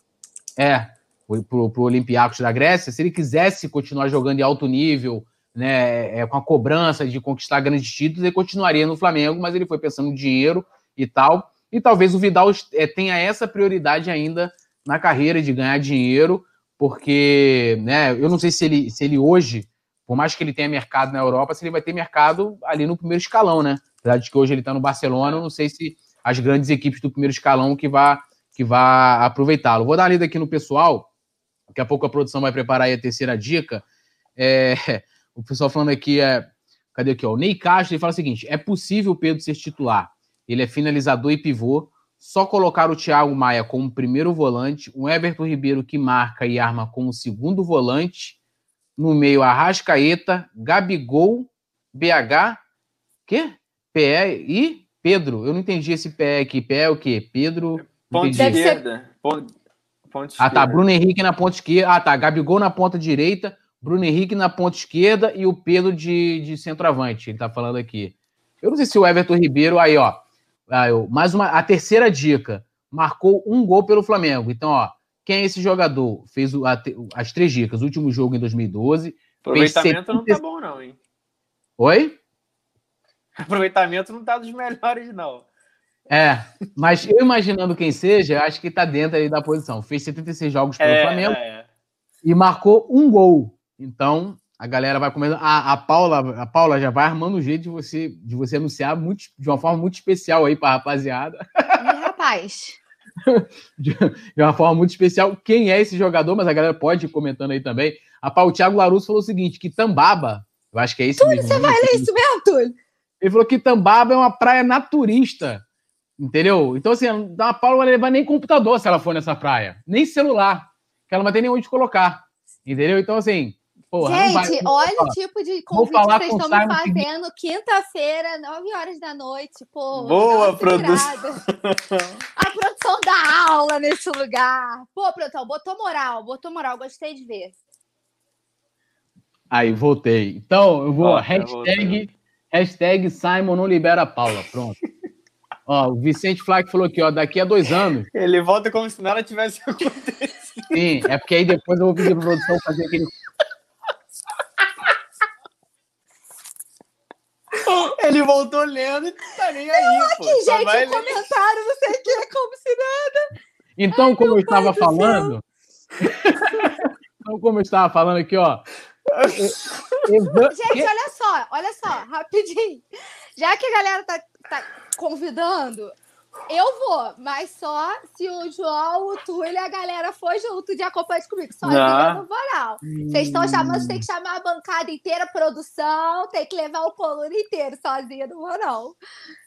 é, pro, pro Olympiacos da Grécia, se ele quisesse continuar jogando em alto nível, né, é, com a cobrança de conquistar grandes títulos, ele continuaria no Flamengo, mas ele foi pensando em dinheiro e tal. E talvez o Vidal é, tenha essa prioridade ainda na carreira de ganhar dinheiro, porque né, eu não sei se ele, se ele hoje, por mais que ele tenha mercado na Europa, se ele vai ter mercado ali no primeiro escalão, né? Apesar de que hoje ele está no Barcelona, eu não sei se as grandes equipes do primeiro escalão que vá, que vá aproveitá-lo. Vou dar uma lida aqui no pessoal, daqui a pouco a produção vai preparar aí a terceira dica. É, [LAUGHS] o pessoal falando aqui é. Cadê aqui? Ó? O Ney Castro ele fala o seguinte: é possível o Pedro ser titular. Ele é finalizador e pivô. Só colocar o Thiago Maia como primeiro volante, o Everton Ribeiro que marca e arma como segundo volante, no meio Arrascaeta, Gabigol, BH, quê? PE e Pedro. Eu não entendi esse PE aqui. PE é o quê? Pedro. Ponte esquerda. Ponte, ponte ah, tá. Bruno Henrique na ponta esquerda. Ah, tá. Gabigol na ponta direita, Bruno Henrique na ponta esquerda e o Pedro de, de centroavante. Ele tá falando aqui. Eu não sei se o Everton Ribeiro. Aí, ó. Aí, ó mais uma. A terceira dica. Marcou um gol pelo Flamengo. Então, ó. Quem é esse jogador? Fez o, a, as três dicas. Último jogo em 2012. Aproveitamento 70... não tá bom, não, hein? Oi? [LAUGHS] Aproveitamento não tá dos melhores, não. É, mas eu imaginando quem seja, acho que tá dentro aí da posição. Fez 76 jogos pelo é, Flamengo é. e marcou um gol. Então, a galera vai começar. A, a, Paula, a Paula já vai armando o jeito de você, de você anunciar muito, de uma forma muito especial aí pra rapaziada. E, rapaz. [LAUGHS] de, de, uma forma muito especial. Quem é esse jogador? Mas a galera pode ir comentando aí também. A Paulo Thiago Larusso falou o seguinte: que Tambaba, eu acho que é isso Túlio, mesmo. Você vai ler isso mesmo, Túlio? Ele falou que Tambaba é uma praia naturista. Entendeu? Então, assim, a Paula não vai levar nem computador se ela for nessa praia. Nem celular. Que ela não vai ter nem onde colocar. Entendeu? Então, assim, Porra, Gente, olha o tipo de convite que vocês estão me fazendo quinta-feira, 9 horas da noite. Pô, Boa produção. A produção da aula nesse lugar. Pô, produção, botou moral, botou moral, gostei de ver. Aí, voltei. Então, eu vou. hashtag, hashtag Simon não libera a Paula. Pronto. Ó, o Vicente Flack falou aqui, ó, daqui a dois anos. Ele volta como se nada tivesse [LAUGHS] acontecido. Sim, é porque aí depois eu vou pedir pra produção fazer aquele Ele voltou lendo e tá nem aí. Não, pô. aqui, gente, vai um comentário, não sei o que, como se nada. Então, Ai, como eu estava falando. então, como eu estava falando aqui, ó. [LAUGHS] Gente, olha só, olha só, rapidinho. Já que a galera tá, tá convidando, eu vou, mas só se o João, o Túlio e a galera for junto de acompanhante comigo. Só não vou, não. Vocês estão chamando, tem que chamar a bancada inteira, a produção, tem que levar o coluna inteiro. Sozinha vou, não.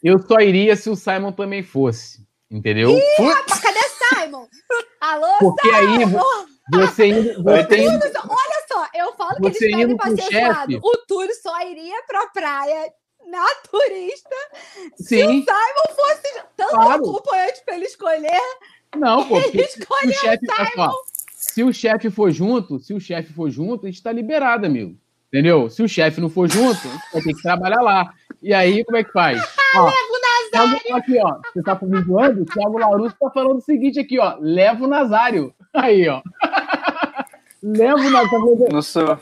Eu só iria se o Simon também fosse. Entendeu? Ih, rapaz, cadê Simon? Alô, Porque Simon? aí você indo, você indo, Olha só, eu falo que eles pedem pra ser zoado. O Túlio só iria pra praia naturista. Sim. Se o Simon fosse tanto claro. acompanhante para ele escolher. Não, pô. [LAUGHS] Ele escolheu o chefe, Simon. se o chefe for junto, se o chefe for junto, a gente tá liberado, amigo. Entendeu? Se o chefe não for junto, a gente vai ter que trabalhar lá. E aí, como é que faz? [LAUGHS] ó, Leva o Nazário! Aqui, ó. Você tá voando? O Thiago Larusso tá falando o seguinte aqui, ó. Leva o Nazário. Aí, ó. [LAUGHS] Leva o Nazário. Não sou.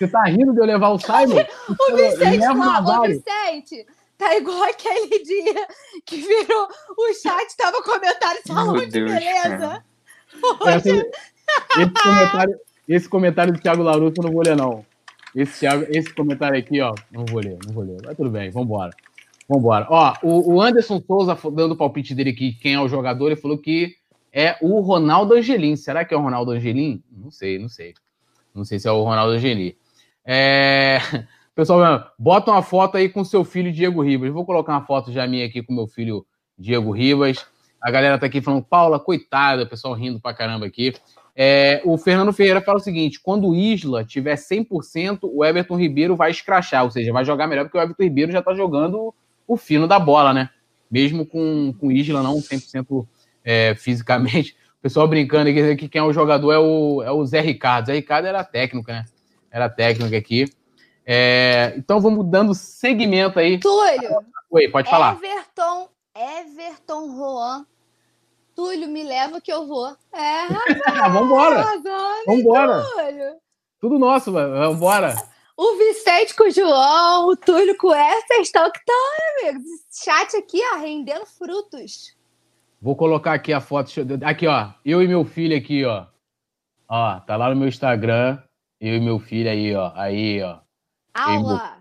Você tá rindo de eu levar o Simon? [LAUGHS] o Vicente, lá, o Vicente, tá igual aquele dia que virou o chat, tava comentário falando de beleza. Essa, esse, comentário, esse comentário do Thiago Larusso eu não vou ler, não. Esse, Thiago, esse comentário aqui, ó, não vou ler, não vou ler. Mas tudo bem, vambora. Vambora. Ó, o, o Anderson Souza, dando o palpite dele aqui, quem é o jogador, ele falou que é o Ronaldo Angelim. Será que é o Ronaldo Angelim? Não sei, não sei. Não sei se é o Ronaldo Angelim. É... [LAUGHS] Pessoal, bota uma foto aí com seu filho Diego Ribas. Vou colocar uma foto já minha aqui com meu filho Diego Ribas. A galera tá aqui falando, Paula, coitada, o pessoal rindo pra caramba aqui. É, o Fernando Ferreira fala o seguinte: quando o Isla tiver 100%, o Everton Ribeiro vai escrachar, ou seja, vai jogar melhor, porque o Everton Ribeiro já tá jogando o fino da bola, né? Mesmo com, com o Isla não 100% é, fisicamente. O pessoal brincando aqui que quem é o jogador é o, é o Zé Ricardo. Zé Ricardo era técnico, né? Era técnica aqui. É, então vamos dando seguimento aí. Túlio. Oi, pode falar. Everton, Everton Juan. Túlio, me leva que eu vou. É, [LAUGHS] rapaz. Vambora. Vambora. Túlio. Tudo nosso, mano. Vambora. O Vicente com o João, o Túlio com essa estão que estão, amigo. Chat aqui, ó, rendendo frutos. Vou colocar aqui a foto. Aqui, ó. Eu e meu filho aqui, ó. Ó, tá lá no meu Instagram. Eu e meu filho aí, ó. Aí, ó. Aula!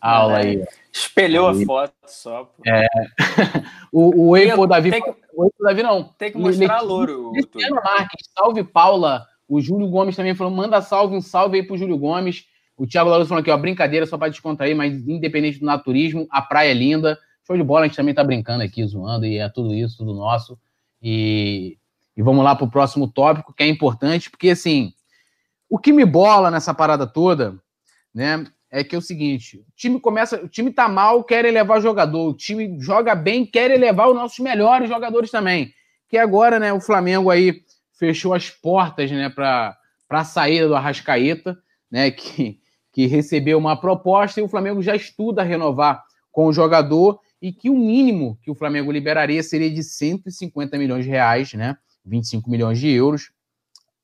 Aula aí. Espelhou aí. a foto só. É. [LAUGHS] o, o Eipo Davi. Que, o Eipo Davi não. Tem que mostrar louro. Luciano Marques, salve Paula. O Júlio Gomes também falou: manda salve, um salve aí pro Júlio Gomes. O Thiago Lauro falou aqui, ó, brincadeira só para descontrair, mas independente do naturismo, a praia é linda. Show de bola, a gente também tá brincando aqui, zoando, e é tudo isso, tudo nosso. E, e vamos lá pro próximo tópico, que é importante, porque assim, o que me bola nessa parada toda, né, é que é o seguinte: o time começa, o time tá mal, quer elevar jogador, o time joga bem, quer elevar os nossos melhores jogadores também. Que agora, né, o Flamengo aí fechou as portas, né, para a saída do Arrascaeta, né, [LAUGHS] que, que recebeu uma proposta e o Flamengo já estuda renovar com o jogador e que o mínimo que o Flamengo liberaria seria de 150 milhões de reais, né, 25 milhões de euros.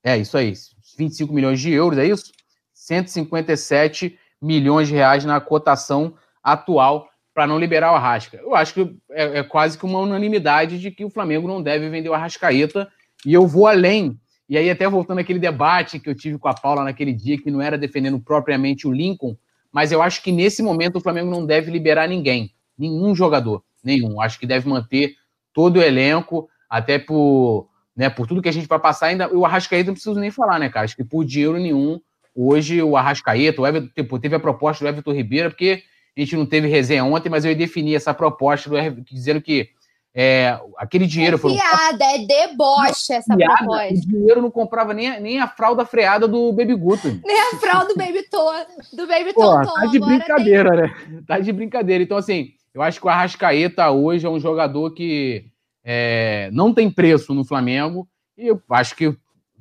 É isso aí, 25 milhões de euros, é isso? 157 milhões de reais na cotação atual para não liberar o Arrasca. Eu acho que é, é, quase que uma unanimidade de que o Flamengo não deve vender o Arrascaeta. E eu vou além. E aí, até voltando àquele debate que eu tive com a Paula naquele dia, que não era defendendo propriamente o Lincoln, mas eu acho que nesse momento o Flamengo não deve liberar ninguém, nenhum jogador, nenhum. Acho que deve manter todo o elenco, até por, né, por tudo que a gente vai passar. Ainda o Arrascaeta não preciso nem falar, né, cara? Acho que por dinheiro nenhum Hoje o Arrascaeta, o Everton, tipo, teve a proposta do Everton Ribeiro, porque a gente não teve resenha ontem, mas eu defini essa proposta do Everton, dizendo que é, aquele dinheiro. É piada, é deboche essa piada, proposta. O dinheiro não comprava nem, a, nem a fralda freada do Baby Guto. Nem a fralda do Baby Tom. Do Baby Tom. Tá de brincadeira, tem... né? Tá de brincadeira. Então, assim, eu acho que o Arrascaeta hoje é um jogador que é, não tem preço no Flamengo. E eu acho que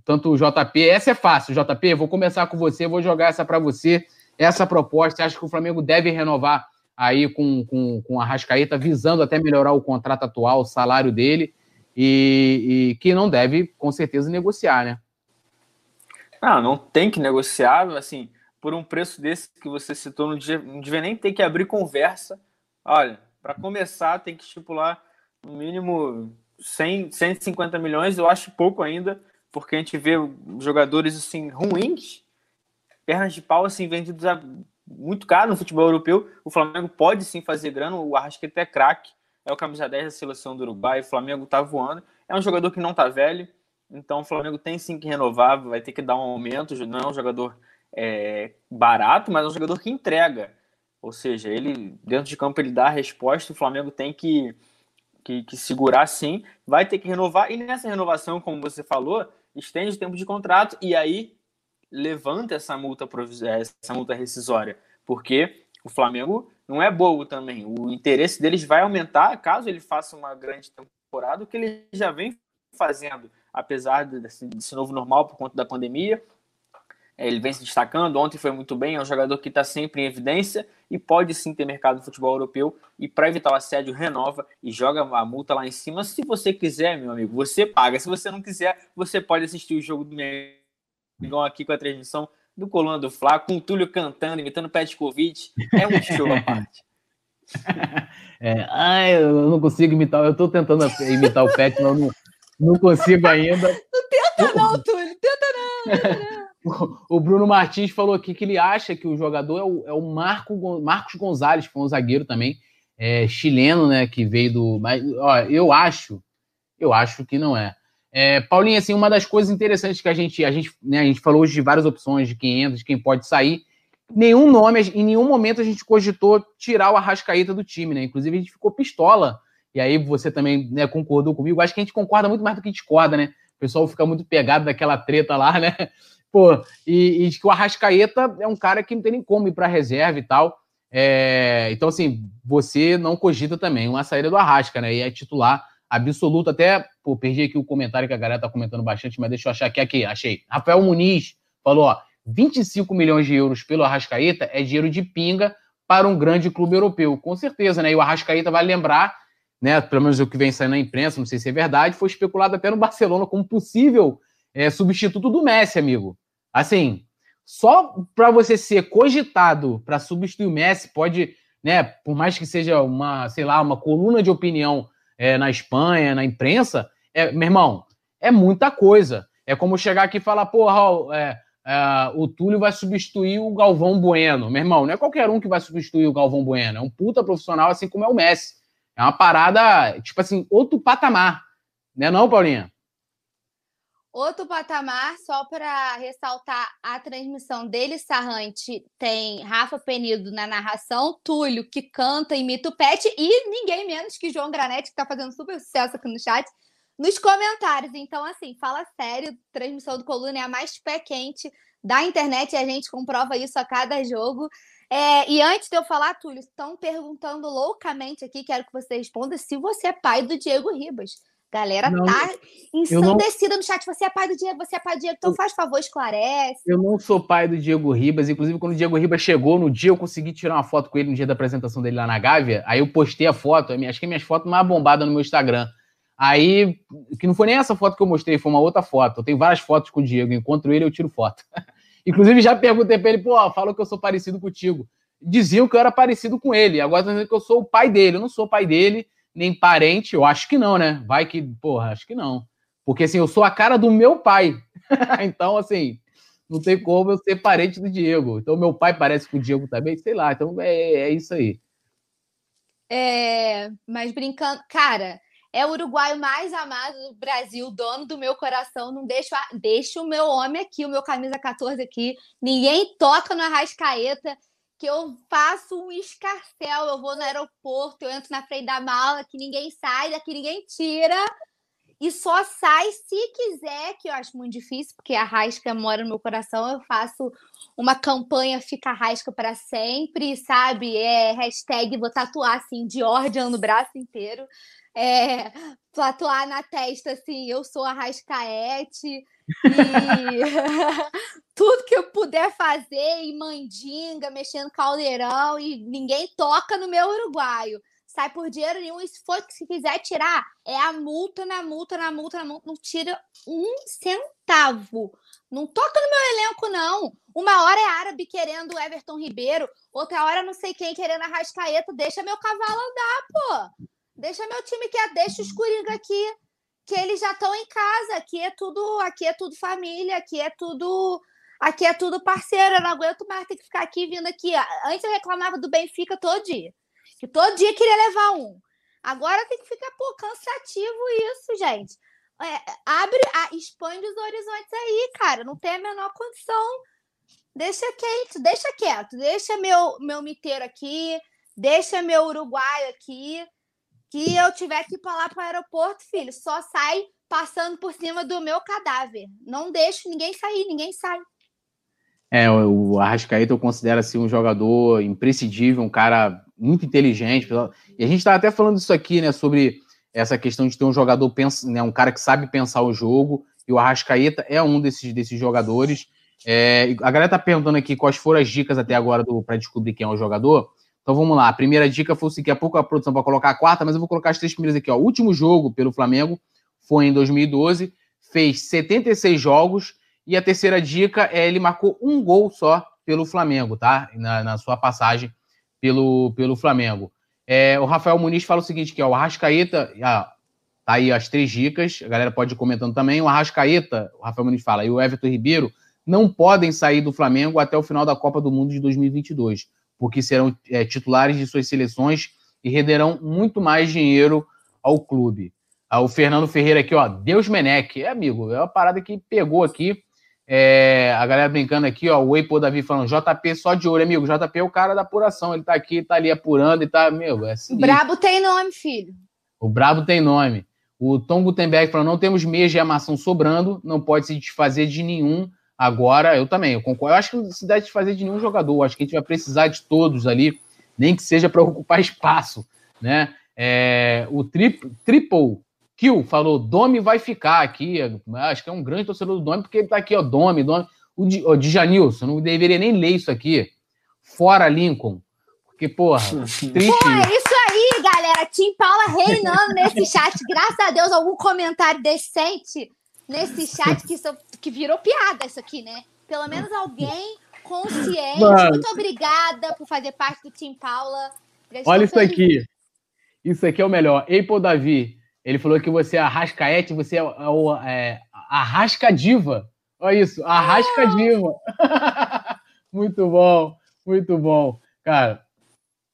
tanto o JP, essa é fácil, JP, vou começar com você, vou jogar essa para você, essa proposta, acho que o Flamengo deve renovar aí com, com, com a Rascaeta, visando até melhorar o contrato atual, o salário dele, e, e que não deve, com certeza, negociar, né? Não, não tem que negociar, assim, por um preço desse que você citou, não devia, não devia nem ter que abrir conversa. Olha, para começar, tem que estipular no mínimo 100, 150 milhões, eu acho pouco ainda, porque a gente vê jogadores assim ruins, pernas de pau assim vendidos a muito caro no futebol europeu. O Flamengo pode sim fazer grana, o Arrascaeta é craque, é o camisa 10 da seleção do Uruguai, o Flamengo tá voando. É um jogador que não tá velho, então o Flamengo tem sim que renovar, vai ter que dar um aumento, não é um jogador é, barato, mas é um jogador que entrega. Ou seja, ele dentro de campo ele dá a resposta, o Flamengo tem que, que, que segurar sim, vai ter que renovar, e nessa renovação, como você falou, estende o tempo de contrato e aí levanta essa multa, essa multa rescisória, porque o Flamengo não é bobo também. O interesse deles vai aumentar caso ele faça uma grande temporada, o que ele já vem fazendo, apesar desse, desse novo normal por conta da pandemia. É, ele vem se destacando, ontem foi muito bem, é um jogador que está sempre em evidência e pode sim ter mercado no futebol europeu. E para evitar o assédio, renova e joga a multa lá em cima. Se você quiser, meu amigo, você paga. Se você não quiser, você pode assistir o jogo do Mengão aqui com a transmissão do Coluna do Fla, com o Túlio cantando, imitando Petkovic. É um show à parte. [LAUGHS] É, ai, eu não consigo imitar, eu estou tentando imitar o Pet, mas não, não consigo ainda. Não tenta não, Túlio, tenta não. Tenta não. O Bruno Martins falou aqui que ele acha que o jogador é o, é o Marco, Marcos Gonzalez, que foi um zagueiro também, é, chileno, né? Que veio do. Mas, ó, eu acho, eu acho que não é. é. Paulinho, assim, uma das coisas interessantes que a gente, a gente, né, a gente falou hoje de várias opções de quem entra, de quem pode sair. Nenhum nome, em nenhum momento a gente cogitou tirar o Arrascaeta do time, né? Inclusive a gente ficou pistola. E aí você também né, concordou comigo. Acho que a gente concorda muito mais do que discorda, né? O pessoal fica muito pegado daquela treta lá, né? Pô, e, e que o Arrascaeta é um cara que não tem nem como ir para reserva e tal. É, então, assim, você não cogita também uma saída do Arrasca, né? E é titular absoluto. Até, pô, perdi aqui o comentário que a galera tá comentando bastante, mas deixa eu achar aqui, aqui, achei. Rafael Muniz falou, ó, 25 milhões de euros pelo Arrascaeta é dinheiro de pinga para um grande clube europeu. Com certeza, né? E o Arrascaeta vai lembrar, né? Pelo menos o que vem saindo na imprensa, não sei se é verdade, foi especulado até no Barcelona como possível é, substituto do Messi, amigo. Assim, só para você ser cogitado para substituir o Messi, pode, né, por mais que seja uma, sei lá, uma coluna de opinião é, na Espanha, na imprensa, é, meu irmão, é muita coisa. É como chegar aqui e falar, Raul, é, uh, o Túlio vai substituir o Galvão Bueno. Meu irmão, não é qualquer um que vai substituir o Galvão Bueno. É um puta profissional, assim como é o Messi. É uma parada, tipo assim, outro patamar. Né não, Paulinha? Outro patamar, só para ressaltar a transmissão dele, Sarrante, tem Rafa Penido na narração, Túlio, que canta, imita o Pet, e ninguém menos que João Granete, que está fazendo super sucesso aqui no chat, nos comentários. Então, assim, fala sério, transmissão do Coluna é a mais pé quente da internet e a gente comprova isso a cada jogo. É, e antes de eu falar, Túlio, estão perguntando loucamente aqui, quero que você responda se você é pai do Diego Ribas. Galera não, tá ensandecida não... no chat. Você é pai do Diego, você é pai do Diego, então eu, faz favor, esclarece. Eu não sou pai do Diego Ribas. Inclusive, quando o Diego Ribas chegou no dia, eu consegui tirar uma foto com ele no dia da apresentação dele lá na Gávea. Aí eu postei a foto, acho que é minhas fotos mais bombadas no meu Instagram. Aí, que não foi nem essa foto que eu mostrei, foi uma outra foto. Eu tenho várias fotos com o Diego. Encontro ele, eu tiro foto. [LAUGHS] Inclusive, já perguntei pra ele, pô, falou que eu sou parecido contigo. Diziam que eu era parecido com ele. Agora estão dizendo que eu sou o pai dele. Eu não sou pai dele nem parente, eu acho que não, né? Vai que, porra, acho que não. Porque assim, eu sou a cara do meu pai. [LAUGHS] então, assim, não tem como eu ser parente do Diego. Então, meu pai parece com o Diego também, sei lá. Então, é, é isso aí. É, mas brincando, cara, é o uruguaio mais amado do Brasil, dono do meu coração. Não deixa, deixa o meu homem aqui, o meu camisa 14 aqui. Ninguém toca no Arrascaeta que eu faço um escarcel, eu vou no aeroporto, eu entro na frente da mala, que ninguém sai, daqui ninguém tira, e só sai se quiser, que eu acho muito difícil, porque a rasca mora no meu coração, eu faço uma campanha Fica Rasca para sempre, sabe? É hashtag vou tatuar assim, de ordem no braço inteiro. É, tatuar na testa assim, eu sou a Rascaete. E [LAUGHS] tudo que eu puder fazer, e mandinga, mexendo caldeirão, e ninguém toca no meu uruguaio. Sai por dinheiro nenhum, e se for que se quiser tirar, é a multa na multa, na multa, na multa, não tira um centavo. Não toca no meu elenco, não. Uma hora é árabe querendo Everton Ribeiro, outra hora não sei quem querendo a Rascaeta. Deixa meu cavalo andar, pô. Deixa meu time que deixa os Coringa aqui que eles já estão em casa. Aqui é tudo, aqui é tudo família, aqui é tudo, aqui é tudo parceiro. Eu não aguento mais ter que ficar aqui vindo aqui. Antes eu reclamava do Benfica todo dia, que todo dia queria levar um. Agora tem que ficar pô, cansativo isso, gente. É, abre, a, expande os horizontes aí, cara. Não tem a menor condição. Deixa quieto, deixa quieto, deixa meu meu miteiro aqui, deixa meu uruguaio aqui que eu tiver que ir para lá para o aeroporto, filho, só sai passando por cima do meu cadáver. Não deixo ninguém sair, ninguém sai. É, o Arrascaeta eu considero assim um jogador imprescindível, um cara muito inteligente. E a gente está até falando isso aqui, né, sobre essa questão de ter um jogador, pensa, né, um cara que sabe pensar o jogo, e o Arrascaeta é um desses, desses jogadores. É, a galera tá perguntando aqui quais foram as dicas até agora para descobrir quem é o jogador. Então vamos lá. A primeira dica foi daqui a pouco a produção vai colocar a quarta, mas eu vou colocar as três primeiras aqui. Ó. O último jogo pelo Flamengo foi em 2012, fez 76 jogos. E a terceira dica é ele marcou um gol só pelo Flamengo, tá? Na, na sua passagem pelo, pelo Flamengo. É, o Rafael Muniz fala o seguinte: que ó, o Arrascaeta. Ah, tá aí as três dicas, a galera pode ir comentando também. O Arrascaeta, o Rafael Muniz fala, e o Everton Ribeiro não podem sair do Flamengo até o final da Copa do Mundo de 2022 porque serão é, titulares de suas seleções e renderão muito mais dinheiro ao clube. Ah, o Fernando Ferreira aqui, ó, Deus Menec, é amigo, é uma parada que pegou aqui. É, a galera brincando aqui, ó, o Eipo Davi falando, JP só de olho, amigo. JP é o cara da apuração, ele tá aqui, tá ali apurando e tá, meu, é assim. Brabo tem nome, filho. O Brabo tem nome. O Tom Gutenberg falando, não temos meias de armação sobrando, não pode se desfazer de nenhum Agora, eu também, eu concordo. Eu acho que não se deve fazer de nenhum jogador. Eu acho que a gente vai precisar de todos ali, nem que seja [LAUGHS] para ocupar espaço, né? É, o tri Triple Kill falou: Domi vai ficar aqui. Acho que é um grande torcedor do Domi, porque ele tá aqui, ó, Domi, Domi. O, Di, o Djanilson, não deveria nem ler isso aqui. Fora Lincoln. Porque, porra, [LAUGHS] triste. Pô, é isso aí, galera. Tim Paula reinando nesse chat. Graças a Deus, algum comentário decente nesse chat que, isso, que virou piada isso aqui, né? Pelo menos alguém consciente. Mano. Muito obrigada por fazer parte do Team Paula. Olha isso aqui. Isso aqui é o melhor. Apple Davi, ele falou que você é a Rascaete, você é, o, é a Rasca Diva. Olha isso, Arrasca Dilma. [LAUGHS] muito bom, muito bom. Cara,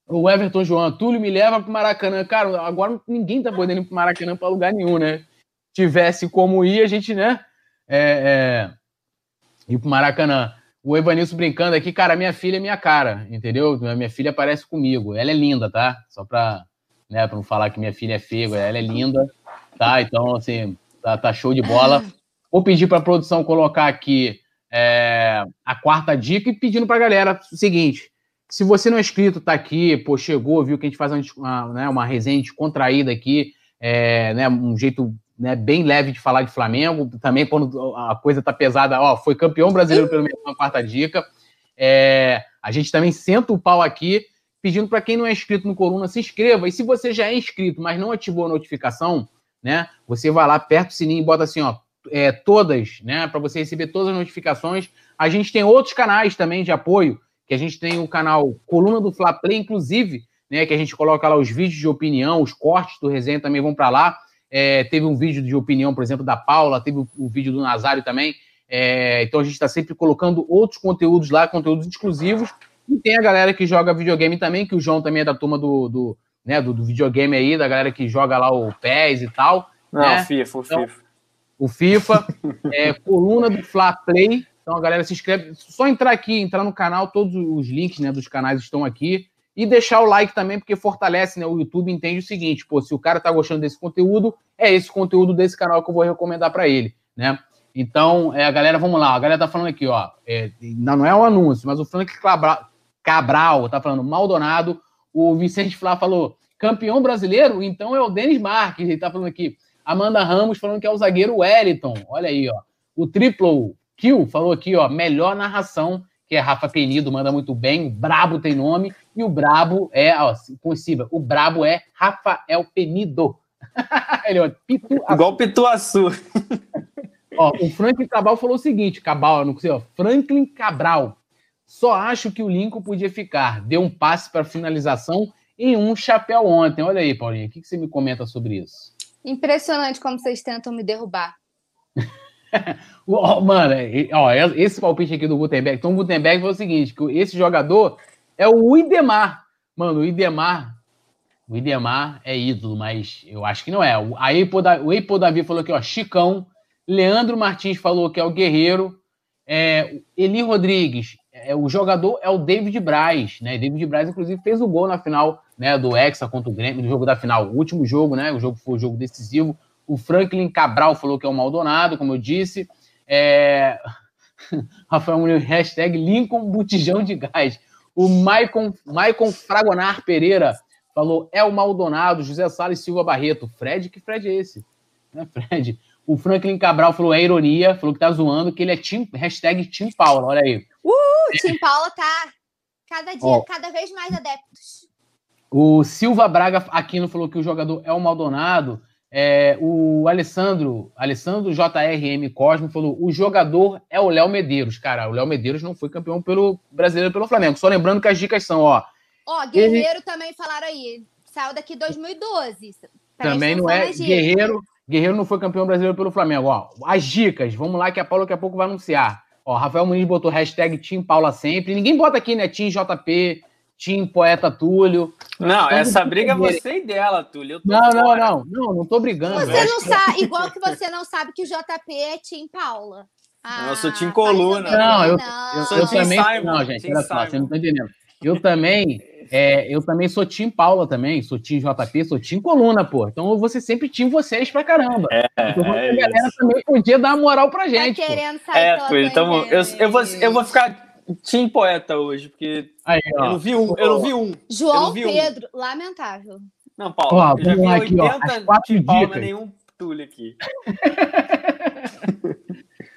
o Everton João, Túlio me leva pro Maracanã. Cara, agora ninguém tá podendo ir pro Maracanã para lugar nenhum, né? Tivesse como ir, a gente, né? É, é, ir pro Maracanã. O Evanilson brincando aqui, cara, minha filha é minha cara, entendeu? Minha filha parece comigo. Ela é linda, tá? Só pra, né, pra não falar que minha filha é feia, ela é linda, tá? Então, assim, tá, tá show de bola. Vou pedir pra produção colocar aqui é, a quarta dica e pedindo pra galera o seguinte: se você não é inscrito, tá aqui, pô, chegou, viu que a gente faz uma, né, uma resenha contraída aqui, é, né, um jeito né, bem leve de falar de Flamengo, também quando a coisa tá pesada, ó, foi campeão brasileiro pelo menos na quarta dica. É, a gente também senta o pau aqui, pedindo para quem não é inscrito no Coluna, se inscreva. E se você já é inscrito, mas não ativou a notificação, né? Você vai lá, aperta o sininho e bota assim, ó, é, todas, né? Para você receber todas as notificações. A gente tem outros canais também de apoio, que a gente tem o canal Coluna do Fla Play, inclusive, né? Que a gente coloca lá os vídeos de opinião, os cortes do resenha também vão para lá. É, teve um vídeo de opinião, por exemplo, da Paula, teve o, o vídeo do Nazário também. É, então a gente está sempre colocando outros conteúdos lá, conteúdos exclusivos. E tem a galera que joga videogame também, que o João também é da turma do, do, né, do, do videogame aí, da galera que joga lá o PES e tal. Não, né? FIFA, o então, FIFA. O FIFA, [LAUGHS] é, coluna do Fla Play. Então a galera se inscreve. Só entrar aqui, entrar no canal, todos os links né, dos canais estão aqui. E deixar o like também, porque fortalece, né? O YouTube entende o seguinte, pô, se o cara tá gostando desse conteúdo, é esse conteúdo desse canal que eu vou recomendar para ele, né? Então, é, a galera, vamos lá, a galera tá falando aqui, ó, é, não é um anúncio, mas o Frank Cabral tá falando Maldonado, o Vicente Flá falou campeão brasileiro, então é o Denis Marques, ele tá falando aqui, Amanda Ramos falando que é o zagueiro Wellington, olha aí, ó, o Triple Kill falou aqui, ó, melhor narração, que é Rafa Penido, manda muito bem, Brabo tem nome, e o Brabo é, ó, conhecida, o Brabo é Rafael Penido. [LAUGHS] Ele, ó, Pitu Igual Pituaçu. ó, o Franklin Cabral falou o seguinte, Cabral, não sei, ó, Franklin Cabral, só acho que o Lincoln podia ficar, deu um passe para finalização em um chapéu ontem. Olha aí, Paulinha, o que, que você me comenta sobre isso? Impressionante como vocês tentam me derrubar. [LAUGHS] Mano, ó, esse palpite aqui do Gutenberg. Então, o Gutenberg foi o seguinte: que esse jogador é o Idemar. Mano, o Idemar. O Idemar é ídolo, mas eu acho que não é. A Eipo, o Davi falou aqui, ó, Chicão. Leandro Martins falou que é o Guerreiro. É, Eli Rodrigues, é, o jogador é o David Braz, né? David Braz, inclusive, fez o gol na final né, do Hexa contra o Grêmio, no jogo da final. O último jogo, né? O jogo foi o jogo decisivo. O Franklin Cabral falou que é o Maldonado, como eu disse. É... [LAUGHS] Rafael Muniz, hashtag Lincoln Botijão de Gás. O Maicon, Maicon Fragonar Pereira falou é o Maldonado, José Salles Silva Barreto. Fred, que Fred é esse? Né, Fred? O Franklin Cabral falou é ironia, falou que tá zoando, que ele é team, hashtag Team Paula, olha aí. Uh, Team Paula tá cada dia, Ó, cada vez mais adeptos. O Silva Braga Aquino falou que o jogador é o Maldonado. É, o Alessandro, Alessandro JRM Cosmo falou: o jogador é o Léo Medeiros. Cara, o Léo Medeiros não foi campeão pelo brasileiro pelo Flamengo. Só lembrando que as dicas são, ó. Ó, Guerreiro ele... também falaram aí. Saiu daqui 2012. Também não é Guerreiro. Guerreiro não foi campeão brasileiro pelo Flamengo. Ó, as dicas, vamos lá que a Paula daqui a pouco vai anunciar. Ó, Rafael Muniz botou hashtag Team Paula sempre. Ninguém bota aqui, né? Team JP, Tim Poeta Túlio. Não, essa briga é você e dela, Túlio. Não, não, não, não, não tô brigando. Você não sabe, igual que [LAUGHS] você não sabe que o JP é Tim Paula. Ah, eu sou Tim Coluna. Não, eu, não. eu, eu, eu também. Simon, não, gente, olha só, você não tá entendendo. Eu também, é, eu também sou Tim Paula também, sou Tim JP, sou Tim Coluna, pô. Então eu vou ser sempre Tim vocês pra caramba. É, então é a galera isso. também podia dar uma moral pra tá gente. Tá querendo sair é, Túlio, então eu, eu, vou, eu vou ficar Tim Poeta hoje, porque Aí, eu não vi um. Eu não vi um. João vi Pedro, um. lamentável. Não, Paulo, ó, eu já vi aqui, 80 ó, Tim Paula, nenhum Túlio aqui. [LAUGHS]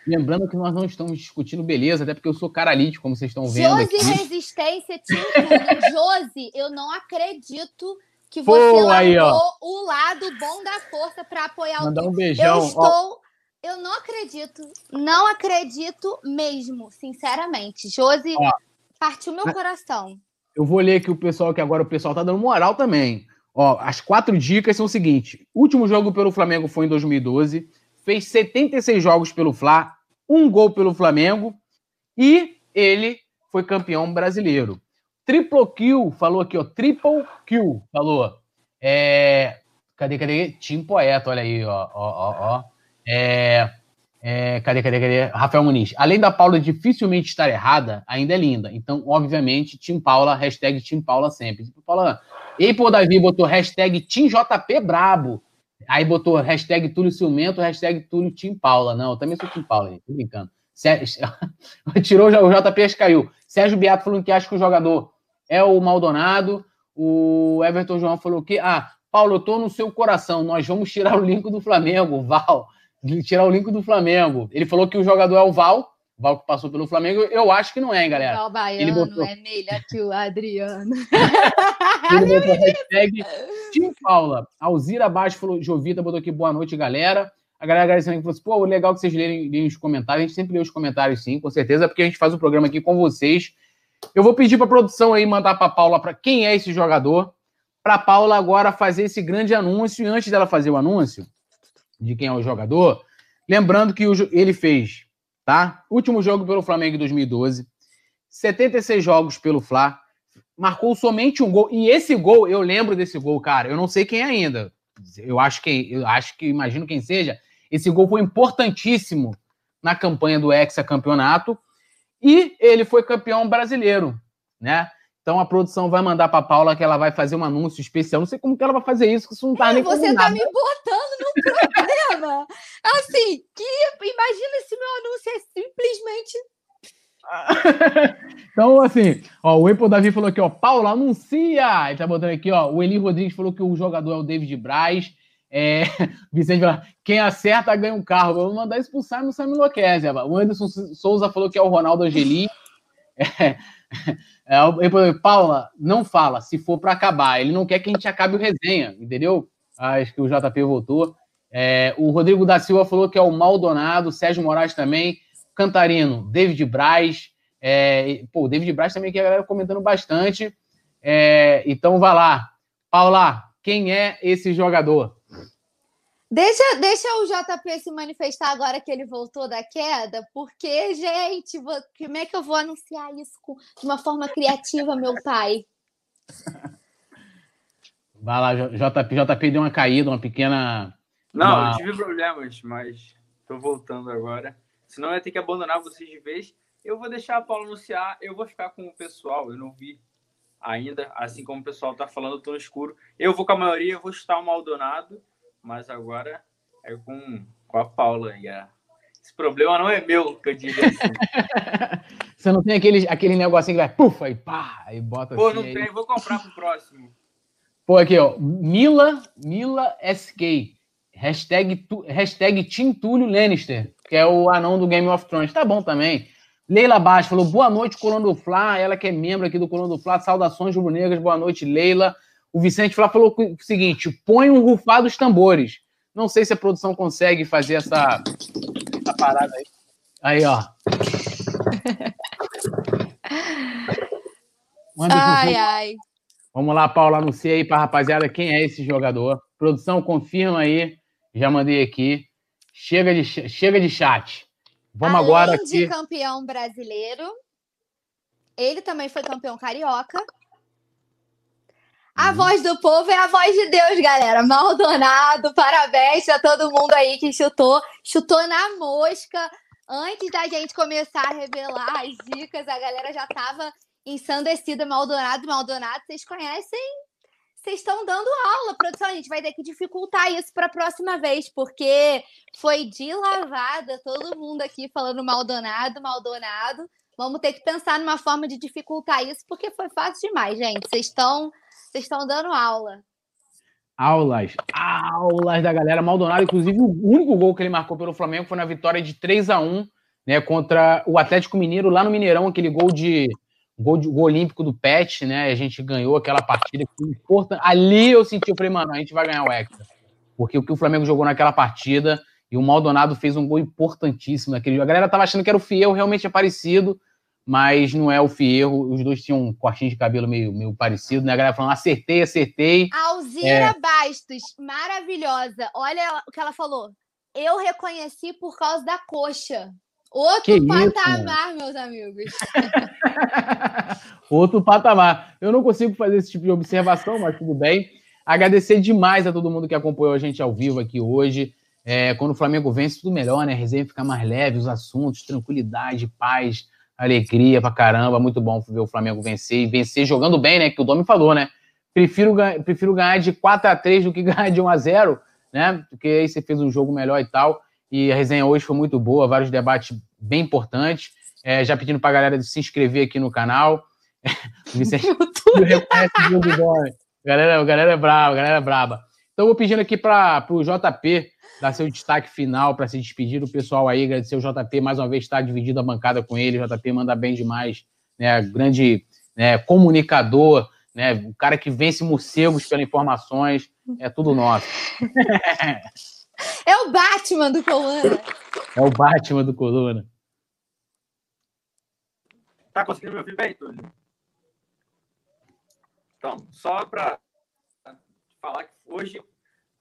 Lembrando que nós não estamos discutindo beleza, até porque eu sou caralite, como vocês estão vendo Josi aqui. Resistência, Tim Túlio. [LAUGHS] Josi, eu não acredito que você Pô, largou o lado bom da força para apoiar Mandar o Mandar um beijão. Eu estou... Ó eu não acredito, não acredito mesmo, sinceramente. Josi Ó, partiu meu coração. Eu vou ler aqui o pessoal, que agora o pessoal tá dando moral também. Ó, as quatro dicas são o seguinte: último jogo pelo Flamengo foi em 2012, fez 76 jogos pelo Fla, um gol pelo Flamengo e ele foi campeão brasileiro. Triple Kill, falou aqui, ó. Triple Kill, falou. É, cadê, cadê? Tim Poeta, olha aí, ó. ó, ó, ó. É, é, cadê, cadê, cadê? Rafael Muniz. Além da Paula dificilmente estar errada, ainda é linda. Então, obviamente, Tim Paula, hashtag Tim Paula sempre. Paula, e pô, Davi botou hashtag Tim JP Brabo. Aí botou hashtag Túlio Ciumento, hashtag Túlio Tim Paula. Não, eu também sou Tim Paula, gente. Tô brincando. [LAUGHS] Tirou o JP caiu. Sérgio Beato falando que acha que o jogador é o Maldonado. O Everton João falou que, ah, Paulo, eu tô no seu coração. Nós vamos tirar o link do Flamengo, [LAUGHS] Val. Tirar o link do Flamengo. Ele falou que o jogador é o Val. O Val que passou pelo Flamengo. Eu acho que não é, hein, galera. Val Baiano Ele botou... é melhor que o Adriano. [LAUGHS] Ele botou hashtag Tim Paula. Alzira Baixo falou, Jovita botou aqui boa noite, galera. A galera agradecendo que falou assim, pô, legal que vocês lerem, lerem os comentários. A gente sempre lê os comentários, sim, com certeza, porque a gente faz o programa aqui com vocês. Eu vou pedir para a produção aí mandar para Paula para quem é esse jogador, para Paula agora fazer esse grande anúncio. E antes dela fazer o anúncio de quem é o jogador, lembrando que ele fez, tá? Último jogo pelo Flamengo em 2012, 76 jogos pelo Fla, marcou somente um gol. E esse gol, eu lembro desse gol, cara. Eu não sei quem é ainda. Eu acho que eu acho que imagino quem seja. Esse gol foi importantíssimo na campanha do hexacampeonato e ele foi campeão brasileiro, né? Então a produção vai mandar para Paula que ela vai fazer um anúncio especial. Não sei como que ela vai fazer isso, que isso não tá é, nem Você tá me botando no [LAUGHS] assim, que imagina se meu anúncio é simplesmente [LAUGHS] então, assim, ó, o Apple Davi falou aqui, ó, Paula, anuncia! Ele tá botando aqui, ó, o Eli Rodrigues falou que o jogador é o David Braz. É, [LAUGHS] Vicente fala, quem acerta ganha um carro. Vou mandar pro Simon, Simon enlouquece. O Anderson Souza falou que é o Ronaldo Angeli. É, [LAUGHS] é, Paula, não fala, se for para acabar. Ele não quer que a gente acabe o resenha, entendeu? Acho que o JP voltou. É, o Rodrigo da Silva falou que é o Maldonado, Sérgio Moraes também, Cantarino, David Braz. É, pô, o David Braz também que a galera comentando bastante. É, então, vai lá. Paula, quem é esse jogador? Deixa, deixa o JP se manifestar agora que ele voltou da queda, porque, gente, vou, como é que eu vou anunciar isso com, de uma forma criativa, meu pai? Vai lá, JP, JP deu uma caída, uma pequena. Não, uma... eu tive problemas, mas tô voltando agora. Senão eu ia ter que abandonar vocês de vez. Eu vou deixar a Paula anunciar, eu vou ficar com o pessoal, eu não vi ainda, assim como o pessoal tá falando, eu tô no escuro. Eu vou com a maioria, eu vou estar o Maldonado mas agora é com, com a Paula. E a... Esse problema não é meu, que eu diria assim. [LAUGHS] Você não tem aquele, aquele negocinho que vai puf, aí pá, aí bota Pô, assim, não aí... tem, vou comprar pro próximo. Pô, aqui, ó, Mila, Mila SK, hashtag, tu, hashtag Tim Túlio Lannister, que é o anão do Game of Thrones. Tá bom também. Leila Baixo falou, boa noite, Colônia do Fla, ela que é membro aqui do Colônia do Fla, saudações rubro-negras, boa noite, Leila. O Vicente Flá falou o seguinte: põe um rufar dos tambores. Não sei se a produção consegue fazer essa, essa parada aí. Aí, ó. [LAUGHS] ai, ai. Vamos lá, Paula, anuncia aí para rapaziada quem é esse jogador. Produção, confirma aí. Já mandei aqui. Chega de, chega de chat. Vamos Além agora aqui. de campeão brasileiro, ele também foi campeão carioca a uhum. voz do povo é a voz de Deus, galera. Maldonado, parabéns a todo mundo aí que chutou. Chutou na mosca. Antes da gente começar a revelar as dicas, a galera já estava ensandecida. Maldonado, Maldonado, vocês conhecem? Vocês estão dando aula, produção. A gente vai ter que dificultar isso para a próxima vez, porque foi de lavada todo mundo aqui falando Maldonado, Maldonado. Vamos ter que pensar numa forma de dificultar isso, porque foi fácil demais, gente. Vocês estão vocês estão dando aula. Aulas, aulas da galera. Maldonado, inclusive, o único gol que ele marcou pelo Flamengo foi na vitória de 3 a 1 né, contra o Atlético Mineiro lá no Mineirão, aquele gol de gol, de, gol olímpico do Pet, né? A gente ganhou aquela partida que foi importante. Ali eu senti, eu falei, mano, a gente vai ganhar o Hexa. Porque o que o Flamengo jogou naquela partida e o Maldonado fez um gol importantíssimo naquele jogo. A galera tava achando que era o Fiel, realmente é parecido, mas não é o Fierro. Os dois tinham um cortinho de cabelo meio, meio parecido, né? A galera falando, acertei, acertei. Alzira é... Bastos, maravilhosa. Olha o que ela falou. Eu reconheci por causa da coxa. Outro que patamar, isso, meus amigos. [LAUGHS] Outro patamar. Eu não consigo fazer esse tipo de observação, mas tudo bem. Agradecer demais a todo mundo que acompanhou a gente ao vivo aqui hoje. É, quando o Flamengo vence, tudo melhor, né? A resenha fica mais leve, os assuntos, tranquilidade, paz, alegria pra caramba. Muito bom ver o Flamengo vencer e vencer jogando bem, né? Que o Domi falou, né? Prefiro, prefiro ganhar de 4 a 3 do que [LAUGHS] ganhar de 1 a 0 né? Porque aí você fez um jogo melhor e tal. E a resenha hoje foi muito boa, vários debates bem importantes. É, já pedindo pra galera de se inscrever aqui no canal. [LAUGHS] Vicente reconhece o. Galera, galera é brava, galera é braba. Então, vou pedindo aqui para o JP dar seu destaque final para se despedir do pessoal aí, agradecer o JP mais uma vez estar dividido a bancada com ele. O JP manda bem demais, né? Grande né, comunicador, né? O cara que vence morcegos pelas informações, é tudo nosso. [LAUGHS] [LAUGHS] É o Batman do Coluna. É o Batman do Coluna. Tá conseguindo me ouvir bem, Túlio? Então, só para falar que hoje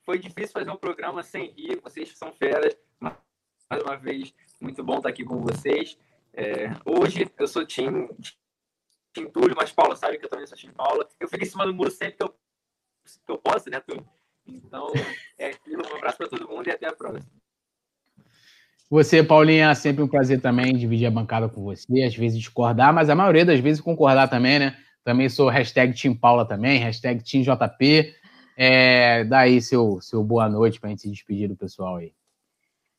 foi difícil fazer um programa sem rir. Vocês são feras. Mais uma vez, muito bom estar aqui com vocês. É, hoje eu sou time, time Túlio, mas Paula sabe que eu também sou time Paula. Eu fico em cima do muro sempre que eu, que eu posso, né, Túlio? Então, é Um abraço para todo mundo e até a próxima. Você, Paulinha, é sempre um prazer também dividir a bancada com você, às vezes discordar, mas a maioria das vezes concordar também, né? Também sou hashtag Team Paula também, hashtag Team JP. É, dá aí seu, seu boa noite para a gente se despedir do pessoal aí.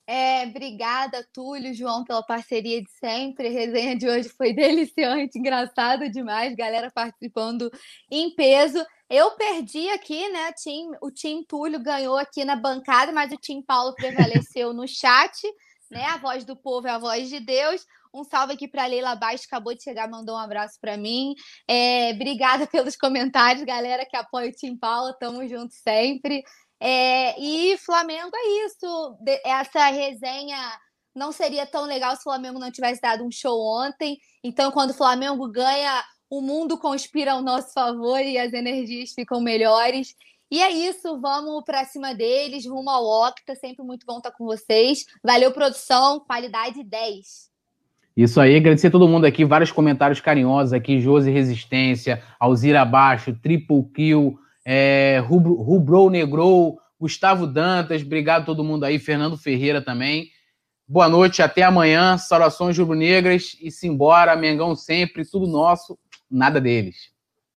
É, obrigada, Túlio, João, pela parceria de sempre. A resenha de hoje foi [LAUGHS] deliciante, engraçada demais, galera participando em peso. Eu perdi aqui, né? Team, o time Túlio ganhou aqui na bancada, mas o time Paulo prevaleceu no chat, né? A voz do povo é a voz de Deus. Um salve aqui para Leila Baixo, acabou de chegar, mandou um abraço para mim. É, obrigada pelos comentários, galera que apoia o Tim Paula, tamo junto sempre. É, e Flamengo é isso, essa resenha não seria tão legal se o Flamengo não tivesse dado um show ontem. Então, quando o Flamengo ganha, o mundo conspira ao nosso favor e as energias ficam melhores. E é isso, vamos para cima deles, rumo ao Octa. Sempre muito bom estar com vocês. Valeu, produção, qualidade 10. Isso aí, agradecer a todo mundo aqui, vários comentários carinhosos aqui, Josi Resistência, Alzira Abaixo, Triple Kill, é, Rubrou Negrou, Gustavo Dantas, obrigado a todo mundo aí, Fernando Ferreira também. Boa noite, até amanhã, saudações rubro-negras e simbora, Mengão sempre, tudo nosso, nada deles.